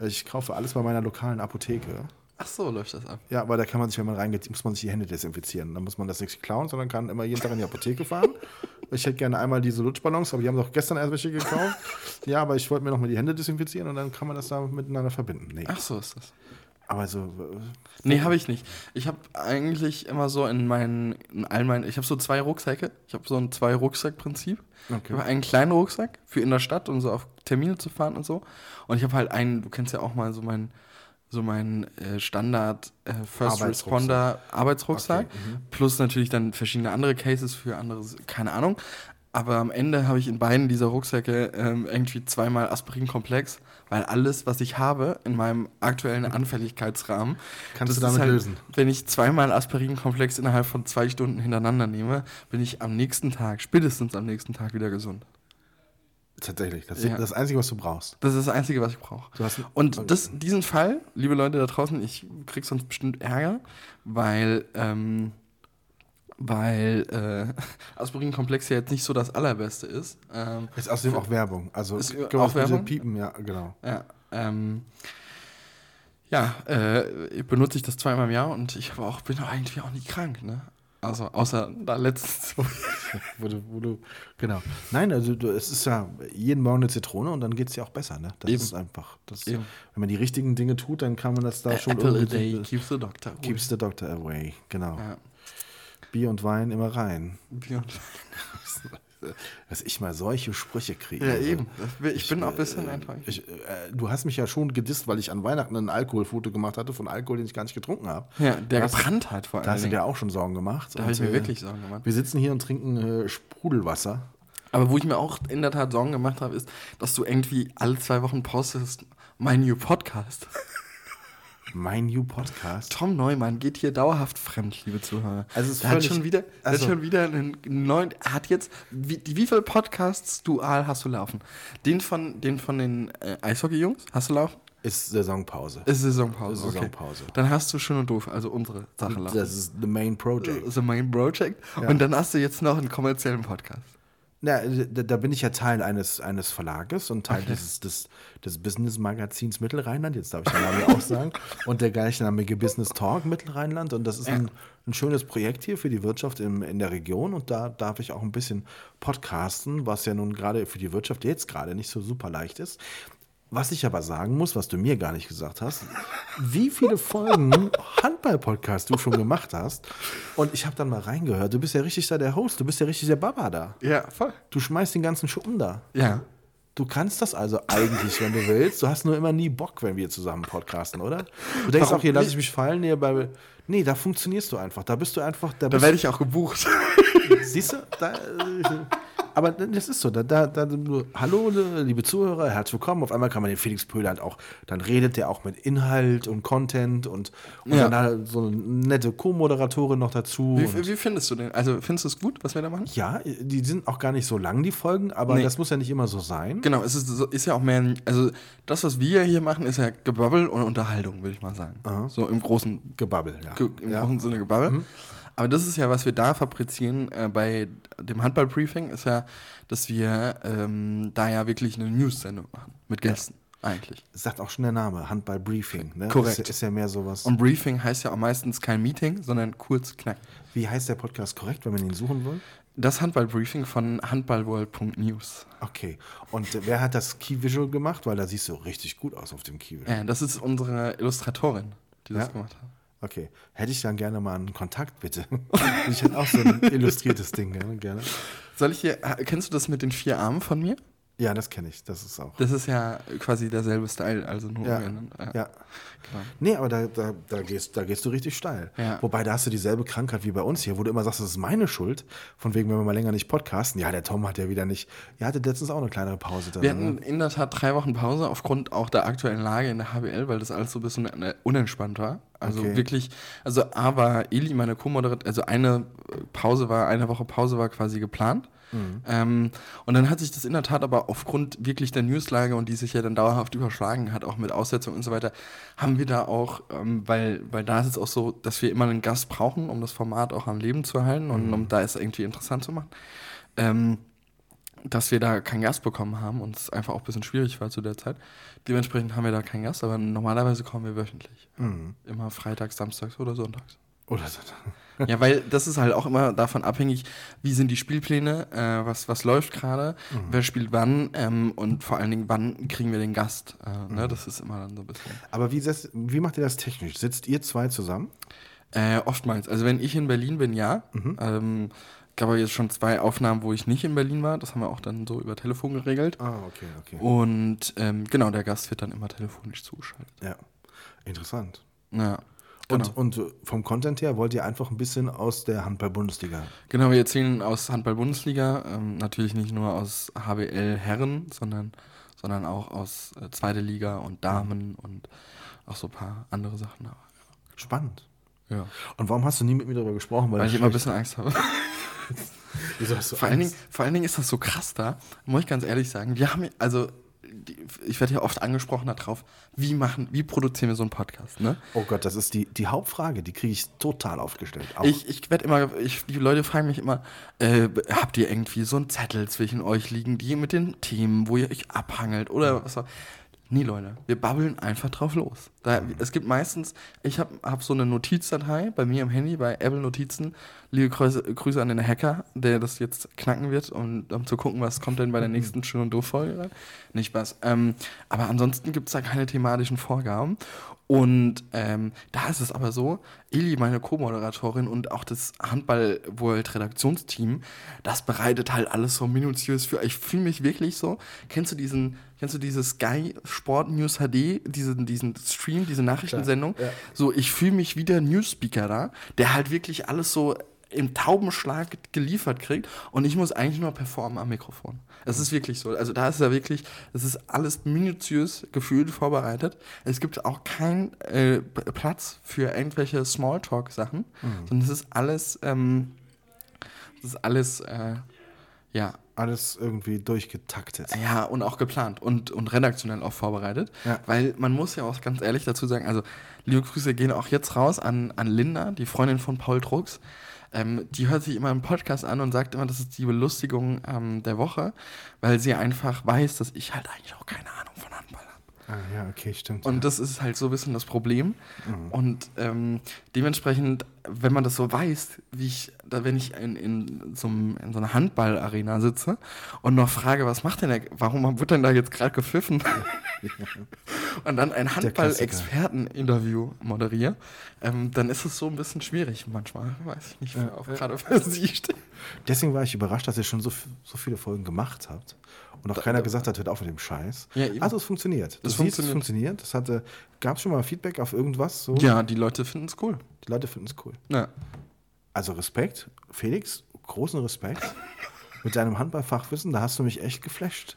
Ich kaufe alles bei meiner lokalen Apotheke. Ach so, läuft das ab. Ja, aber da kann man sich, wenn man reingeht, muss man sich die Hände desinfizieren. Da muss man das nicht klauen, sondern kann immer jeden Tag in die Apotheke fahren. Ich hätte gerne einmal diese Lutschballons, aber die haben doch gestern erst welche gekauft. Ja, aber ich wollte mir noch mal die Hände desinfizieren und dann kann man das da miteinander verbinden. Nee. Ach so ist das. Aber so, äh, Nee, habe ich nicht. Ich habe eigentlich immer so in meinen, in all meinen, ich habe so zwei Rucksäcke. Ich habe so ein Zwei-Rucksack-Prinzip. Ich okay. habe einen kleinen Rucksack für in der Stadt, um so auf Termine zu fahren und so. Und ich habe halt einen, du kennst ja auch mal so meinen, so meinen äh, Standard äh, First Arbeitsrucksack. Responder Arbeitsrucksack. Okay, mhm. Plus natürlich dann verschiedene andere Cases für andere, keine Ahnung. Aber am Ende habe ich in beiden dieser Rucksäcke ähm, irgendwie zweimal Aspirinkomplex, weil alles, was ich habe in meinem aktuellen Anfälligkeitsrahmen, Kannst du damit halt, lösen? Wenn ich zweimal Aspirinkomplex innerhalb von zwei Stunden hintereinander nehme, bin ich am nächsten Tag, spätestens am nächsten Tag wieder gesund. Tatsächlich. Das ist Ja. das Einzige, was du brauchst. Das ist das Einzige, was ich brauche. Und das, diesen Fall, liebe Leute da draußen, ich krieg sonst bestimmt Ärger, weil, ähm, weil äh, *laughs* Aspirinkomplex ja jetzt nicht so das Allerbeste ist. Ähm, Ist außerdem auch Werbung. Also Ist können auch Werbung? Piepen, ja, genau. ja, ähm, ja äh, benutze ich das zweimal im Jahr und ich auch, bin auch irgendwie auch nicht krank, ne? Also, außer da letztens. *laughs* wo du, wo du, genau. Nein, also du, es ist ja jeden Morgen eine Zitrone und dann geht es ja auch besser, ne? Das Eben. ist einfach. Das, Eben. wenn man die richtigen Dinge tut, dann kann man das da schon Apple a irgendwie- day keeps the doctor. away. Keeps the doctor away, genau. Ja. Bier und Wein immer rein. Bier und- *laughs* Dass ich mal solche Sprüche kriege. Ja, Also, eben. Das- Ich bin auch ein bisschen äh, einfach. Ich, äh, du hast mich ja schon gedisst, weil ich an Weihnachten ein Alkoholfoto gemacht hatte von Alkohol, den ich gar nicht getrunken habe. Ja, der Das- gebrannt hat vor Da hast du allem. dir auch schon Sorgen gemacht. Da habe ich mir äh, wirklich Sorgen gemacht. Wir sitzen hier und trinken äh, Sprudelwasser. Aber wo ich mir auch in der Tat Sorgen gemacht habe, ist, dass du irgendwie alle zwei Wochen postest, mein New Podcast. Mein New Podcast. Tom Neumann geht hier dauerhaft fremd, liebe Zuhörer. Also es hat schon wieder, der also- hat schon wieder einen neuen, hat jetzt, wie, wie viele Podcasts dual hast du laufen? Den von, den von den äh, Eishockey-Jungs hast du laufen? Ist Saisonpause. Ist Saisonpause. Okay. Saisonpause. Dann hast du schön und doof, also unsere Sache laufen. Das ist the main project. Das ist mein Project. Ja. Und dann hast du jetzt noch einen kommerziellen Podcast. Na, da, da bin ich ja Teil eines, eines Verlages und Teil Okay. dieses, des, des Business-Magazins Mittelrheinland, jetzt darf ich den Namen auch sagen, *laughs* und der gleichnamige Business Talk Mittelrheinland. Und das ist ein, ein schönes Projekt hier für die Wirtschaft im, in der Region. Und da darf ich auch ein bisschen podcasten, was ja nun gerade für die Wirtschaft jetzt gerade nicht so super leicht ist. Was ich aber sagen muss, was du mir gar nicht gesagt hast, wie viele Folgen Handball-Podcast du schon gemacht hast. Und ich habe dann mal reingehört. Du bist ja richtig da der Host, du bist ja richtig der Baba da. Ja, voll. Du schmeißt den ganzen Schuppen da. Ja. Du kannst das also eigentlich, wenn du willst. Du hast nur immer nie Bock, wenn wir zusammen podcasten, oder? Du denkst Warum auch, hier lasse ich mich fallen. Nee, bei, nee, da funktionierst du einfach. Da bist du einfach. Da Da werde ich auch gebucht. siehst du? Da, äh, aber das ist so. Da, da, da, hallo, liebe Zuhörer, herzlich willkommen. Auf einmal kann man den Felix Pöhl halt auch, dann redet der auch mit Inhalt und Content und, und Ja. dann hat so eine nette Co-Moderatorin noch dazu. Wie, wie findest du den? Also findest du es gut, was wir da machen? ja, die sind auch gar nicht so lang, die Folgen, aber Nee. das muss ja nicht immer so sein. Genau, es ist, ist ja auch mehr, also das, was wir hier machen, ist ja Gebabbel und Unterhaltung, würde ich mal sagen. Aha. So im großen, Gebabbel, ja. ge- im ja. Mhm. großen Sinne Gebabbel. Aber das ist ja, was wir da fabrizieren äh, bei dem Handball-Briefing, ist ja, dass wir ähm, da ja wirklich eine News-Sendung machen. Mit Gästen, eigentlich. Sagt auch schon der Name, Handball-Briefing. Ne? Korrekt. Ist, ist ja mehr sowas. Und Briefing heißt ja auch meistens kein Meeting, sondern kurz knack. Wie heißt der Podcast korrekt, wenn man ihn suchen will? Das Handball-Briefing von handballworld.news. Okay. Und äh, wer hat das Key Visual gemacht? Weil da siehst du richtig gut aus auf dem Key Visual. Ja, das ist unsere Illustratorin, die das Ja? gemacht hat. Okay. Hätte ich dann gerne mal einen Kontakt, bitte. *laughs* ich hätte auch so ein *laughs* illustriertes Ding gerne. Soll ich hier, kennst du das mit den vier Armen von mir? Ja, das kenne ich. Das ist auch. Das ist ja quasi derselbe Style, also nur Ja, umgeändert. Ja. ja. Genau. Nee, aber da, da, da, gehst, da gehst du richtig steil. Ja. Wobei, da hast du dieselbe Krankheit wie bei uns hier, wo du immer sagst, das ist meine Schuld. Von wegen, wenn wir mal länger nicht podcasten. Ja, der Tom hat ja wieder nicht. Ihr hattet letztens auch eine kleinere Pause drin. Wir ne? hatten in der Tat drei Wochen Pause aufgrund auch der aktuellen Lage in der HBL, weil das alles so ein bisschen äh, unentspannt war. Also Okay. wirklich, also A war Eli, meine Co-Moderatorin, also eine Pause war, eine Woche Pause war quasi geplant. Mhm. Ähm, und dann hat sich das in der Tat aber aufgrund wirklich der Newslage und die sich ja dann dauerhaft überschlagen hat, auch mit Aussetzungen und so weiter, haben wir da auch, ähm, weil, weil da ist es auch so, dass wir immer einen Gast brauchen, um das Format auch am Leben zu erhalten und um da es irgendwie interessant zu machen. Ähm, dass wir da keinen Gast bekommen haben und es einfach auch ein bisschen schwierig war zu der Zeit. Dementsprechend haben wir da keinen Gast, aber normalerweise kommen wir wöchentlich. Mhm. Immer freitags, samstags oder sonntags. Oder so. Ja, weil das ist halt auch immer davon abhängig, wie sind die Spielpläne, äh, was, was läuft gerade, Mhm. wer spielt wann ähm, und vor allen Dingen, wann kriegen wir den Gast. Äh, Mhm. ne? Das ist immer dann so ein bisschen. Aber wie, setzt, wie macht ihr das technisch? Sitzt ihr zwei zusammen? Äh, oftmals. Also wenn ich in Berlin bin, ja. Mhm. Ähm, gab aber jetzt schon zwei Aufnahmen, wo ich nicht in Berlin war. Das haben wir auch dann so über Telefon geregelt. Ah, okay, okay. Und ähm, genau, der Gast wird dann immer telefonisch zugeschaltet. Ja, interessant. Ja. Genau. Und, und vom Content her wollt ihr einfach ein bisschen aus der Handball-Bundesliga. Genau, wir erzählen aus Handball-Bundesliga, ähm, natürlich nicht nur aus HBL Herren, sondern, sondern auch aus äh, Zweite Liga und Damen und auch so ein paar andere Sachen. Spannend. Ja. Und warum hast du nie mit mir darüber gesprochen? Weil das ich immer ein bisschen Angst habe. *laughs* Wieso hast du Vor allen, Dingen, Angst? vor allen Dingen ist das so krass da, muss ich ganz ehrlich sagen. Wir haben, also, ich werde ja oft angesprochen darauf, wie machen, wie produzieren wir so einen Podcast, ne? Oh Gott, das ist die, die Hauptfrage, die kriege ich total aufgestellt. Auch Ich, ich werde immer, ich, die Leute fragen mich immer, äh, habt ihr irgendwie so einen Zettel zwischen euch liegen, die mit den Themen, wo ihr euch abhangelt oder was auch. Nie, Leute. Wir babbeln einfach drauf los. Da, es gibt meistens, ich habe hab so eine Notizdatei bei mir im Handy, bei Apple Notizen. Liebe Grüße, Grüße an den Hacker, der das jetzt knacken wird, um, um zu gucken, was kommt denn bei der nächsten Schön und Doof-Folge. Nicht Spaß. Ähm, aber ansonsten gibt es da keine thematischen Vorgaben. Und ähm, da ist es aber so, Eli, meine Co-Moderatorin und auch das Handball-World-Redaktionsteam, das bereitet halt alles so minutiös für. Ich fühle mich wirklich so. Kennst du diesen, kennst du dieses Sky Sport News HD, diesen, diesen Stream, diese Nachrichtensendung? ja. So, ich fühle mich wie der Newspeaker da, der halt wirklich alles so im Taubenschlag geliefert kriegt und ich muss eigentlich nur performen am Mikrofon. Es ist wirklich so. Also da ist ja wirklich, es ist alles minutiös gefühlt vorbereitet. Es gibt auch keinen äh, Platz für irgendwelche Smalltalk-Sachen, sondern es ist alles, ähm, es ist alles, äh, ja, alles irgendwie durchgetaktet. ja, und auch geplant und, und redaktionell auch vorbereitet. Ja. Weil man muss ja auch ganz ehrlich dazu sagen, also liebe Grüße gehen auch jetzt raus an, an Linda, die Freundin von Paul Drucks. Ähm, die hört sich immer im Podcast an und sagt immer, das ist die Belustigung ähm, der Woche, weil sie einfach weiß, dass ich halt eigentlich auch keine Ahnung von Handball. Ah, ja, okay, stimmt. Und das ist halt so ein bisschen das Problem. Und ähm, dementsprechend, wenn man das so weiß, wie ich, da, wenn ich in, in, so, einem, in so einer Handballarena sitze und noch frage, was macht denn der, warum wird denn da jetzt gerade gepfiffen? *laughs* *laughs* und dann ein. Handball-Experten-Interview moderiere, ähm, dann ist es so ein bisschen schwierig manchmal. Weiß ich nicht, auch gerade *laughs* für sie steht. Deswegen war ich überrascht, dass ihr schon so, so viele Folgen gemacht habt. Und auch keiner gesagt hat, hört auf mit dem Scheiß. Ja, also es funktioniert. Das siehst, es funktioniert. funktioniert. Das hatte, gab es schon mal Feedback auf irgendwas? So? Ja, die Leute finden es cool. Die Leute finden es cool. Ja. Also Respekt, Felix, großen Respekt. *laughs* mit deinem Handballfachwissen, da hast du mich echt geflasht.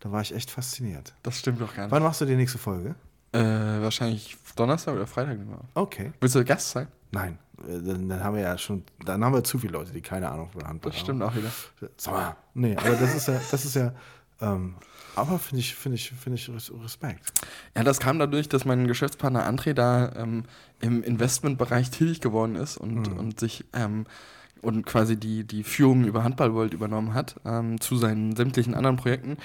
Da war ich echt fasziniert. Das stimmt doch gar nicht. Wann machst du die nächste Folge? Äh, wahrscheinlich Donnerstag oder Freitag. Okay. Willst du Gast sein? Nein, äh, dann, dann haben wir ja schon, dann haben wir zu viele Leute, die keine Ahnung von Handball Das stimmt auch wieder. haben. Sag mal, nee, aber das ist ja, das ist ja, ähm, aber finde ich, finde ich, finde ich Res- Respekt. Ja, das kam dadurch, dass mein Geschäftspartner André da ähm, im Investmentbereich tätig geworden ist und, und sich ähm, und quasi die, die Führung über Handball World übernommen hat ähm, zu seinen sämtlichen anderen Projekten.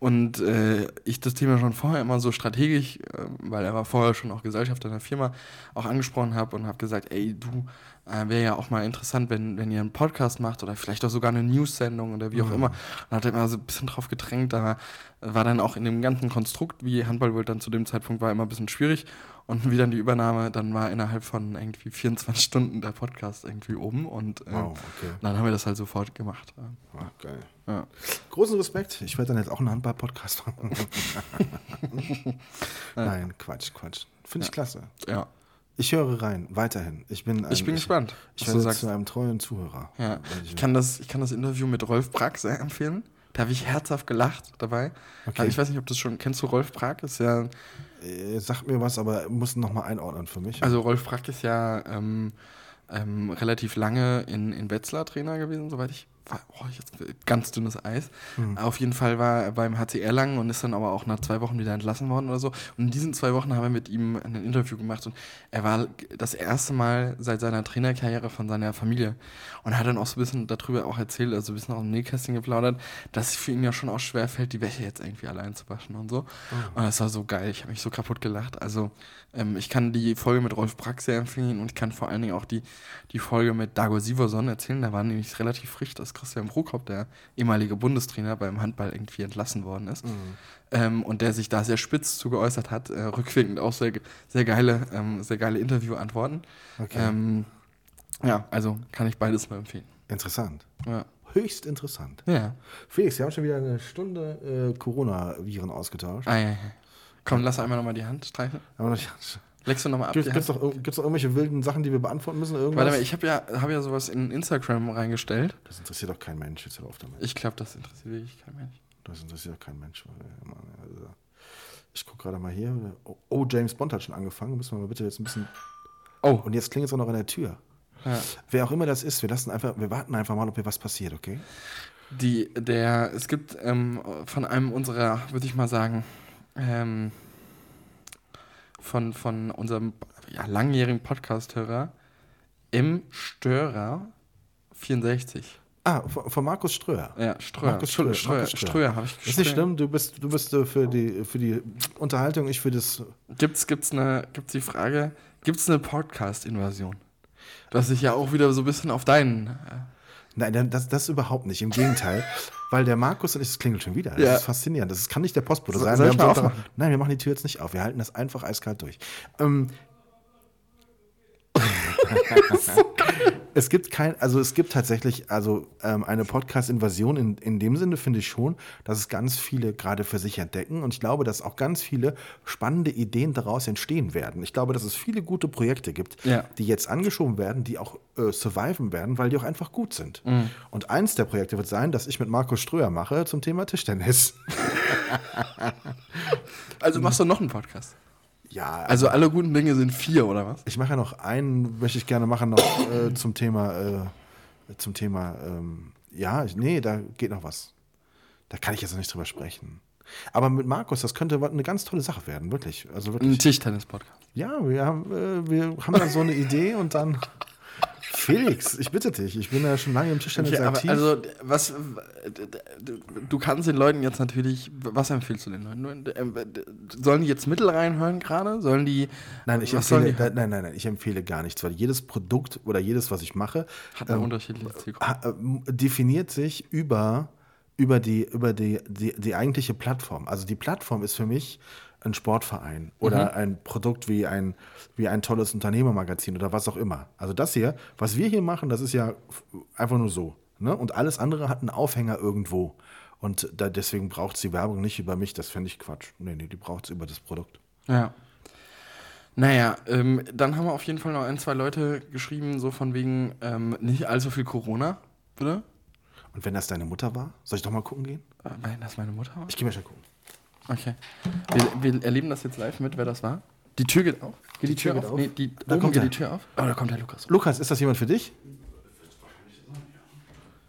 Und äh, ich das Thema schon vorher immer so strategisch, äh, weil er war vorher schon auch Gesellschafter einer Firma, auch angesprochen habe und habe gesagt, ey, du, äh, wäre ja auch mal interessant, wenn, wenn ihr einen Podcast macht oder vielleicht auch sogar eine News-Sendung oder wie auch immer. Und hat er immer so ein bisschen drauf gedrängt, da war dann auch in dem ganzen Konstrukt, wie Handball World dann zu dem Zeitpunkt war, immer ein bisschen schwierig. Und wie dann die Übernahme, dann war innerhalb von irgendwie 24 Stunden der Podcast irgendwie oben und äh, Wow, okay. dann haben wir das halt sofort gemacht. Ah, geil. Ja. Großen Respekt. Ich werde dann jetzt auch einen Handball-Podcast machen. *laughs* *laughs* Nein, Quatsch, Quatsch. Finde ich klasse. ja. Ich höre rein, weiterhin. Ich bin, ein, Ich bin gespannt, Ich, ich werde zu einem treuen Zuhörer. Ja, ich kann, das, ich kann das Interview mit Rolf Prag sehr empfehlen. Da habe ich herzhaft gelacht dabei. Okay. Ich weiß nicht, ob du das schon kennst. Du Rolf Prag ist ja, Äh, Sagt mir was, aber muss noch mal einordnen für mich. also Rolf Prag ist ja ähm, ähm, relativ lange in, in Wetzlar Trainer gewesen, soweit ich war, oh, jetzt ganz dünnes Eis. Auf jeden Fall war er beim HCR lang und ist dann aber auch nach zwei Wochen wieder entlassen worden oder so. Und in diesen zwei Wochen haben wir mit ihm ein Interview gemacht und er war das erste Mal seit seiner Trainerkarriere von seiner Familie und er hat dann auch so ein bisschen darüber auch erzählt, also ein bisschen aus dem Nähkästchen geplaudert, dass es für ihn ja schon auch schwer fällt, die Wäsche jetzt irgendwie allein zu waschen und so. Und das war so geil, ich habe mich so kaputt gelacht. Also ähm, ich kann die Folge mit Rolf Brack sehr empfehlen und ich kann vor allen Dingen auch die, die Folge mit Dago Siverson erzählen. Da war nämlich relativ frisch, dass Christian Prokop, der ehemalige Bundestrainer, beim Handball irgendwie entlassen worden ist. Ähm, und der sich da sehr spitz zu geäußert hat, äh, rückwirkend auch sehr, sehr geile, ähm, sehr geile Interviewantworten. Okay. Ähm, ja, also kann ich beides mal empfehlen. Interessant. Ja. Höchst interessant. Ja. Felix, wir haben schon wieder eine Stunde äh, Corona-Viren ausgetauscht. Ah, ja, ja. Komm, lass einmal nochmal die Hand streichen. Aber noch- Leckst du nochmal ab? Gibt es Hand? noch, gibt's noch irgendwelche wilden Sachen, die wir beantworten müssen? Irgendwas? Warte mal, ich habe ja, hab ja sowas in Instagram reingestellt. das interessiert doch kein Mensch. Jetzt hör auf damit. Ich glaube, das interessiert wirklich kein Mensch. Das interessiert doch kein Mensch. Also, ich gucke gerade mal hier. Oh, oh, James Bond hat schon angefangen. Müssen wir mal bitte jetzt ein bisschen. Oh, Und jetzt klingelt es auch noch an der Tür. ja. Wer auch immer das ist, wir lassen einfach, wir warten einfach mal, ob hier was passiert, okay? Die, der, es gibt ähm, von einem unserer, würde ich mal sagen, ähm, von, von unserem ja, langjährigen Podcast-Hörer, M. Störer 64. Ah, von, Markus Ströer. Ja, Ströer. Markus Ströer, Ströer, Ströer, Ströer. habe ich Ist nicht schlimm, du bist, du bist äh, für, die, für die Unterhaltung, ich für das. Gibt's, gibt's, eine, gibt's die Frage, gibt es eine Podcast-Invasion? Dass ich ja auch wieder so ein bisschen auf deinen. Nein, das, das überhaupt nicht. Im Gegenteil. *laughs* Weil der Markus und ich, das klingelt schon wieder. Das Ja. ist faszinierend. Das kann nicht der Postbote sein. Wir Sonntag-? Nein, wir machen die Tür jetzt nicht auf. Wir halten das einfach eiskalt durch. Ähm, *laughs* es gibt kein, also es gibt tatsächlich, also ähm, eine Podcast-Invasion in, in dem Sinne finde ich schon, dass es ganz viele gerade für sich entdecken und ich glaube, dass auch ganz viele spannende Ideen daraus entstehen werden. Ich glaube, dass es viele gute Projekte gibt, Ja. die jetzt angeschoben werden, die auch äh, surviven werden, weil die auch einfach gut sind. Und eins der Projekte wird sein, dass ich mit Markus Ströer mache zum Thema Tischtennis. *laughs* also machst du noch einen Podcast? Ja, Also alle guten Dinge sind vier, oder was? Ich mache ja noch einen, möchte ich gerne machen, noch äh, zum Thema, äh, zum Thema, ähm, ja, ich, nee, da geht noch was. Da kann ich jetzt noch nicht drüber sprechen. Aber mit Markus, das könnte eine ganz tolle Sache werden, wirklich. Also Ein wirklich. Tischtennis-Podcast. Ja, wir haben, äh, wir haben dann so eine Idee und dann. Felix, ich bitte dich, ich bin ja schon lange im Tischtennis Okay, aktiv. also, was, du- kannst den Leuten jetzt natürlich, was empfiehlst du den Leuten? Ähm, Sollen die jetzt Mittel reinhören gerade? Sollen die, nein, ich empfehle, nein, nein, nein, ich empfehle gar nichts, weil jedes Produkt oder jedes, was ich mache, hat eine unterschiedliche Zielgruppe. ähm, definiert sich über, über, die, über die, die, die eigentliche Plattform. Also die Plattform ist für mich ein Sportverein oder ein Produkt wie ein, wie ein tolles Unternehmermagazin oder was auch immer. Also das hier, was wir hier machen, das ist ja einfach nur so. Ne? Und alles andere hat einen Aufhänger irgendwo. Und da, deswegen braucht es die Werbung nicht über mich. Das fände ich Quatsch. Nee, nee, die braucht es über das Produkt. Ja. Naja, ähm, dann haben wir auf jeden Fall noch ein, zwei Leute geschrieben, so von wegen ähm, nicht allzu viel Corona, bitte? Und wenn das deine Mutter war, soll ich doch mal gucken gehen? Äh, Weil das meine Mutter war? Ich gehe mal schon gucken. Okay. Wir, wir erleben das jetzt live mit, wer das war. Die Tür geht auf. Geht die, Tür, geht auf? auf. Nee, die, Da kommt geht die Tür auf. Oh, da kommt der Lukas. Lukas, ist das jemand für dich?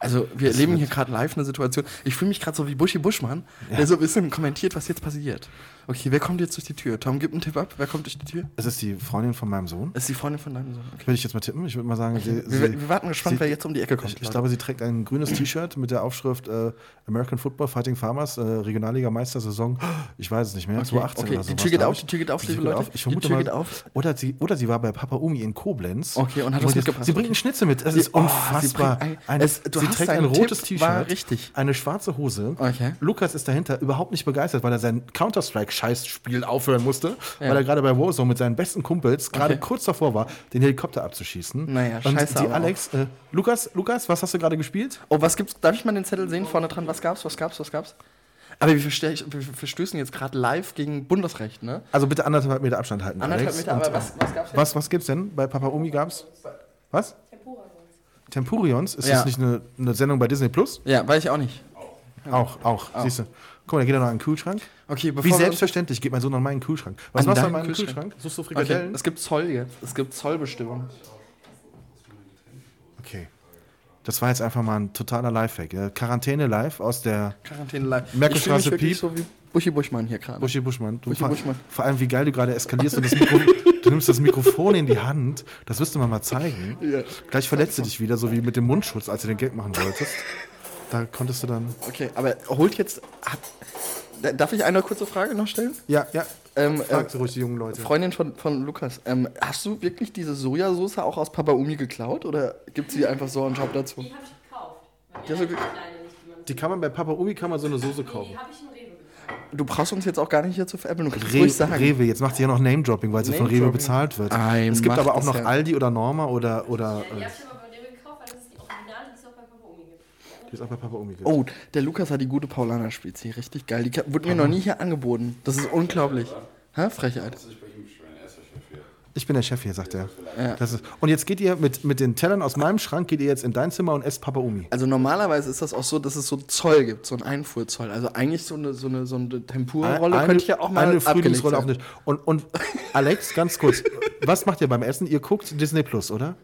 Also, wir erleben hier gerade live eine Situation. Ich fühle mich gerade so wie Buschi Buschmann, der so ein bisschen kommentiert, was jetzt passiert. Okay, wer kommt jetzt durch die Tür? Tom, gib einen Tipp ab. Wer kommt durch die Tür? Es ist die Freundin von meinem Sohn. Das ist die Freundin von deinem Sohn. Okay. Würde ich jetzt mal tippen. Ich würde mal sagen, sie, Wir, sie, wir warten gespannt, sie- wer jetzt um die Ecke kommt. Ich, ich glaube, sie trägt ein grünes T-Shirt mit der Aufschrift äh, American Football Fighting Farmers, äh, Regionalliga-Meistersaison. Ich weiß es nicht mehr. Okay, 2018 okay, oder die sowas, Tür geht auf, die Tür geht auf, Die liebe Leute. auf. Ich Die vermute Tür mal, geht auf. Oder sie, oder sie war bei Papa Umi in Koblenz. Okay, und hat was jetzt- mitgebracht. Sie bringt einen Schnitzel mit. Es ist Oh, unfassbar. es- sie trägt ein rotes T-Shirt, richtig. eine schwarze Hose. Okay. Lukas ist dahinter überhaupt nicht begeistert, weil er sein Counter-Strike-Scheißspiel aufhören musste, weil er gerade bei Warzone mit seinen besten Kumpels gerade Okay. kurz davor war, den Helikopter abzuschießen. Naja, Und scheiße die aber Alex, äh, Lukas, Lukas, was hast du gerade gespielt? Oh, was gibt's? Darf ich mal den Zettel sehen vorne dran? Was gab's? Was gab's? Was gab's? Aber wir, verstößen jetzt gerade live gegen Bundesrecht, ne? Also bitte anderthalb Meter Abstand halten. Anderthalb. Meter, Und, aber was, was gab's jetzt? was, was gibt's denn? Bei Papa Umi gab's? Was? Tempurions. Ist Ja. das nicht eine, eine Sendung bei Disney Plus? Ja, weiß ich auch nicht. Auch, auch. Siehst du. Guck mal, da geht er noch an den Kühlschrank. Okay, Wie selbstverständlich geht mein Sohn an meinen Kühlschrank. Was An machst du an meinem Kühlschrank? Kühlschrank? Suchst du Okay, Frikadellen? es gibt Zoll jetzt. Es gibt Zollbestimmungen. Okay. Das war jetzt einfach mal ein totaler Lifehack. Quarantäne live aus der Quarantäne live. Merkelstraße Piep. so wie Buschi Buschmann hier gerade. Buschi Buschmann. Du Buschi vor, Buschmann. vor allem, wie geil du gerade eskalierst und das Mikro, du nimmst das Mikrofon in die Hand. Das wirst du mir mal zeigen. Ja. Gleich verletzt du dich wieder, so wie mit dem Mundschutz, als du den Gag machen wolltest. Da konntest du dann. Okay, aber holt jetzt. Hat, darf ich eine kurze Frage noch stellen? Ja, ja. Ähm, Fragt ruhig die jungen Leute. Freundin von, von Lukas, ähm, hast du wirklich diese Sojasauce auch aus Papa Umi geklaut oder gibt sie einfach so einen Job dazu? Die habe ich gekauft. Ja, so ge- die Die kann man bei Papa Umi kann man so eine Soße Nee, kaufen. die habe ich im Rewe gekauft. Du brauchst uns jetzt auch gar nicht hier zu veräppeln, du kannst Re ruhig sagen. Rewe, jetzt macht sie ja noch Name-Dropping, weil sie von Rewe bezahlt wird. Ei, es gibt aber auch noch ja. Aldi oder Norma oder. oder Ja, äh, die habe ich aber bei Rewe gekauft, weil das ist die Originale, die es auch bei Papa Omi gibt. Die ist auch bei Papa Umi. gibt. Oh, der Lukas hat die gute Paulaner-Spezie, richtig geil. Die wurde mir noch nie hier angeboten. Das ist unglaublich. Hä? Frechheit. Ich bin der Chef hier, sagt er. Ja. Das ist, und jetzt geht ihr mit, mit den Tellern aus meinem Schrank, geht ihr jetzt in dein Zimmer und esst Papa Umi. Also normalerweise ist das auch so, dass es so Zoll gibt, so einen Einfuhrzoll. Also eigentlich so eine, so eine, so eine Tempura-Rolle könnte ja auch mal eine Frühlingsrolle auf sein. nicht. Und, und Alex, ganz kurz, was macht ihr beim Essen? Ihr guckt Disney Plus, oder?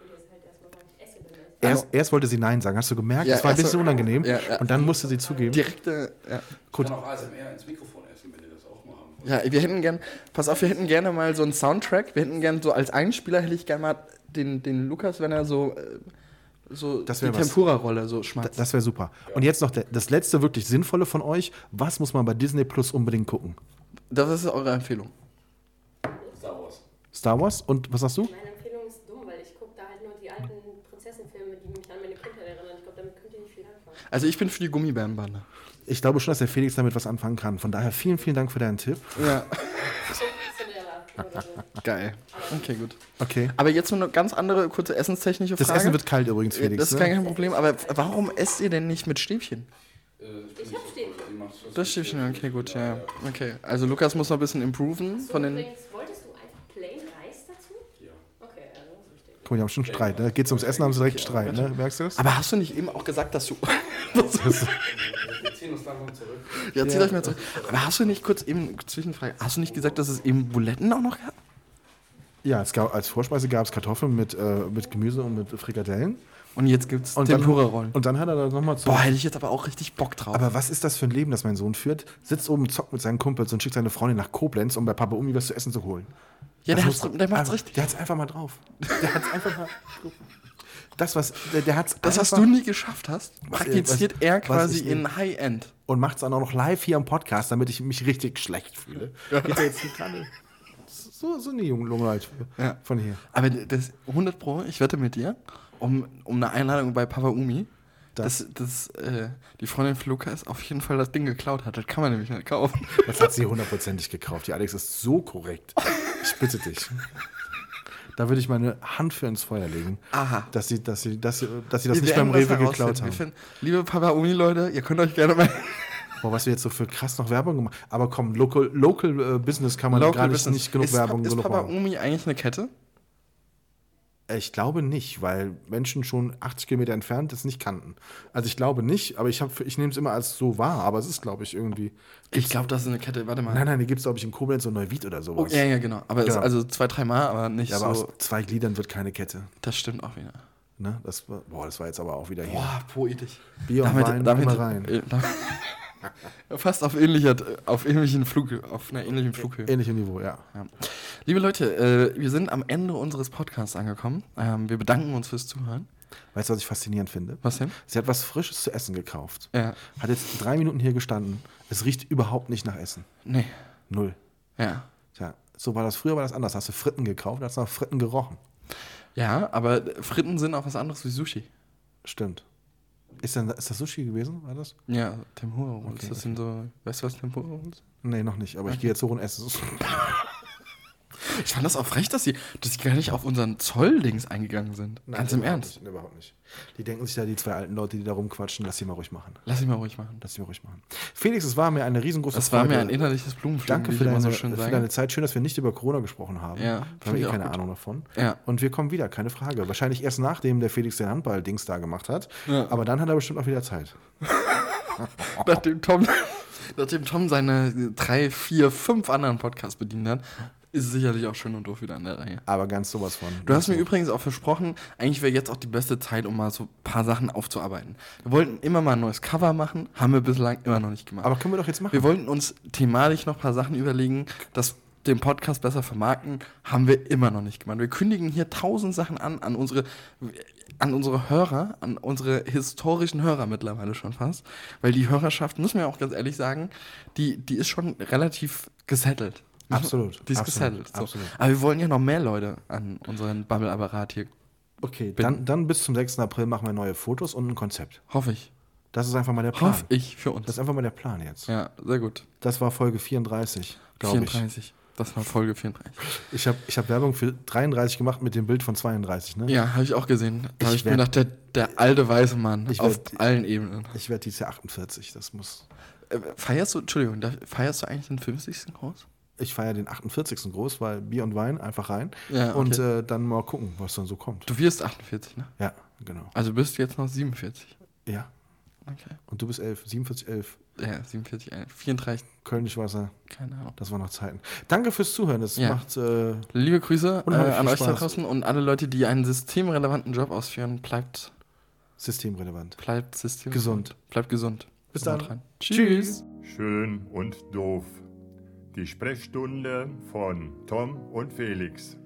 will jetzt halt erstmal gar nicht essen. Denn Erst, erst wollte sie Nein sagen, hast du gemerkt? Ja, das war ein bisschen so- unangenehm. Ja, ja. Und dann musste sie zugeben. Direkte, ja. Gut. kann auch ASMR ins Mikrofon essen, wenn ihr das auch mal haben wollt. Ja, wir hätten gern, pass auf, wir hätten gerne mal so einen Soundtrack. Wir hätten gern so als Einspieler hätte ich gerne mal den, den Lukas, wenn er so, äh, so Das die. Tempura-Rolle so schmatzt. Das wäre super. Und jetzt noch der, das letzte wirklich Sinnvolle von euch. Was muss man bei Disney Plus unbedingt gucken? Das ist eure Empfehlung. Star Wars. Star Wars? Und was sagst du? Meine Empfehlung ist dumm, weil ich gucke da halt nur die alten Prinzessenfilme, die mich an meine Kindheit erinnern. Ich glaube, damit könnt ihr nicht viel anfangen. Also ich bin für die Gummibärenbande. Ich glaube schon, dass der Felix damit was anfangen kann. Von daher vielen, vielen Dank für deinen Tipp. Ja. *laughs* Geil. Okay, gut. Okay. Aber jetzt nur eine ganz andere, kurze essenstechnische Das Frage. Essen wird kalt übrigens, Felix. Das ist ne? kein Problem, aber warum esst ihr denn nicht mit Stäbchen? Äh, Ich hab Stäbchen. Das Das Stäbchen, okay, gut, ja. Okay, also Lukas muss noch ein bisschen improven von den... übrigens, wolltest du einfach plain Reis dazu? Ja. Okay, also das ist richtig. Guck mal, die haben schon Streit. Ne? Geht's ums Essen, haben sie direkt Streit. Ne? Merkst du das? Aber hast du nicht eben auch gesagt, dass du... *laughs* Wir ziehen uns langsam zurück. ja, zieh euch mal zurück. Aber hast du nicht kurz eben, Zwischenfrage, hast du nicht gesagt, dass es eben Buletten auch noch gab? Ja, es gab, als Vorspeise gab es Kartoffeln mit, äh, mit Gemüse und mit Frikadellen. Und jetzt gibt's Und Tempura-Rollen. Und dann hat er da nochmal zu. Boah, hätte ich jetzt aber auch richtig Bock drauf. Aber was ist das für ein Leben, das mein Sohn führt? Sitzt oben, zockt mit seinen Kumpels und schickt seine Freundin nach Koblenz, um bei Papa Umi was zu essen zu holen. ja, der, Das hat's, muss- der macht's also, richtig. Der hat's einfach mal drauf. Der hat's einfach mal. Das, was. Der, der hat's Das, was einfach- du nie geschafft hast, praktiziert was- er quasi in High-End. Und macht's dann auch noch live hier am Podcast, damit ich mich richtig schlecht fühle. Geht er jetzt nicht dran? So, so eine junge junge Leute Ja. von hier. Aber das 100 Pro, ich wette mit dir, um, um eine Einladung bei Papa Umi, dass, dass äh, die Freundin von Lukas auf jeden Fall das Ding geklaut hat. Das kann man nämlich nicht kaufen. *laughs* Das hat sie hundertprozentig gekauft. Die Alex ist so korrekt. Ich bitte dich. Da würde ich meine Hand für ins Feuer legen, Aha. dass sie, dass sie, dass sie, dass sie das Wir nicht beim das Rewe geklaut haben. Finden- Liebe Papa Umi-Leute, ihr könnt euch gerne mal. *laughs* Boah, was wir jetzt so für krass noch Werbung gemacht Aber komm, Local, Local äh, Business kann man nicht, Business. nicht genug ist, Werbung Ist genug Papa machen. Umi eigentlich eine Kette? Ich glaube nicht, weil Menschen schon 80 Kilometer entfernt das nicht kannten. Also ich glaube nicht, aber ich, hab- ich nehme es immer als so wahr, aber es ist, glaube ich, irgendwie. Ich glaube, das ist eine Kette. Warte mal. Nein, nein, die gibt es, glaube ich, in Koblenz und Neuwied oder Oh, sowas. ja, ja, genau. Aber es Genau. ist also zwei, dreimal, aber nicht Ja, aber so. aus zwei Gliedern wird keine Kette. Das stimmt auch wieder. Ne? Das, war- boah, das war jetzt aber auch wieder hier. Boah, poetisch. Bier und Wein immer rein. äh, damit- *laughs* Fast auf ähnlicher, auf ähnlichen Flug, auf einer ähnlichen Flughöhe. Ähnlichem Niveau, ja. Ja. Liebe Leute, äh, wir sind am Ende unseres Podcasts angekommen. Ähm, wir bedanken uns fürs Zuhören. Weißt du, was ich faszinierend finde? Was denn? Sie hat was Frisches zu essen gekauft. Ja. Hat jetzt drei Minuten hier gestanden. Es riecht überhaupt nicht nach Essen. Nee. Null. Ja. Tja, so war das früher, war das anders. Hast du Fritten gekauft, hast du nach Fritten gerochen. Ja, aber Fritten sind auch was anderes wie Sushi. Stimmt. Ist, denn, ist das Sushi gewesen? War das? Ja, Tempura Rolls. Okay, das sind so, weißt du was Tempura Rolls? Nee, noch nicht. Aber ich gehe jetzt hoch und esse es. *laughs* Ich fand das auch frech, dass sie, dass sie gar nicht auf unseren Zoll-Dings eingegangen sind. Ganz im Ernst. Nicht, überhaupt nicht. Die denken sich da, die zwei alten Leute, die da rumquatschen, lass sie mal ruhig machen. Lass ich mal ruhig machen. Lass sie mal ruhig machen. Felix, es war mir eine riesengroße Das Freude. war mir ein innerliches Blumenpflücken, Danke für deine, so schön für deine Zeit. Schön, dass wir nicht über Corona gesprochen haben. Ja, Wir haben eh keine gut. Ahnung davon. Ja. Und wir kommen wieder, keine Frage. Wahrscheinlich erst nachdem der Felix den Handball-Dings da gemacht hat. Ja. Aber dann hat er bestimmt auch wieder Zeit. *laughs* Nachdem Tom, *laughs* nachdem Tom seine drei, vier, fünf anderen Podcasts bedient hat, ist sicherlich auch schön und doof wieder an der Reihe. Aber ganz sowas von. Du hast mir übrigens auch versprochen, eigentlich wäre jetzt auch die beste Zeit, um mal so ein paar Sachen aufzuarbeiten. Wir wollten immer mal ein neues Cover machen, haben wir bislang immer noch nicht gemacht. Aber können wir doch jetzt machen. wir wollten uns thematisch noch ein paar Sachen überlegen, das den Podcast besser vermarkten, haben wir immer noch nicht gemacht. Wir kündigen hier tausend Sachen an, an unsere, an unsere Hörer, an unsere historischen Hörer mittlerweile schon fast. Weil die Hörerschaft, muss man ja auch ganz ehrlich sagen, die, die ist schon relativ gesettelt. Absolut, Die ist absolut, gesettelt. So. absolut. Aber wir wollen ja noch mehr Leute an unseren Bubble-Apparat hier. okay, dann, dann bis zum 6. April machen wir neue Fotos und ein Konzept. Hoffe ich. Das ist einfach mal der Plan. Hoffe ich für uns. Das ist einfach mal der Plan jetzt. ja, sehr gut. Das war Folge 34, glaube ich. 34. Das war Folge 34. Ich habe ich hab Werbung für 33 gemacht mit dem Bild von 32, ne? Ja, habe ich auch gesehen. Da habe Ich mir werd- gedacht, der, der alte weiße Mann Ich auf werd- allen Ebenen. Ich werde dieses Jahr 48, das muss. Äh, feierst du, Entschuldigung, feierst du eigentlich den 50. groß? Ich feiere den 48. groß, weil Bier und Wein einfach rein. Ja, Und okay. äh, dann mal gucken, was dann so kommt. Du wirst 48, ne? Ja, genau. Also bist du jetzt noch 47. Ja. Okay. Und du bist 11, 47, 11. Ja, 47, äh, 34, Kölnisch Wasser, keine Ahnung. das waren noch Zeiten. Danke fürs Zuhören. Das Ja. macht. Äh, Liebe Grüße äh, an euch da draußen und alle Leute, die einen systemrelevanten Job ausführen. Bleibt, systemrelevant. bleibt system Gesund. Bleibt gesund. Bis dann. rein. Tschüss. Schön und doof. Die Sprechstunde von Tom und Felix.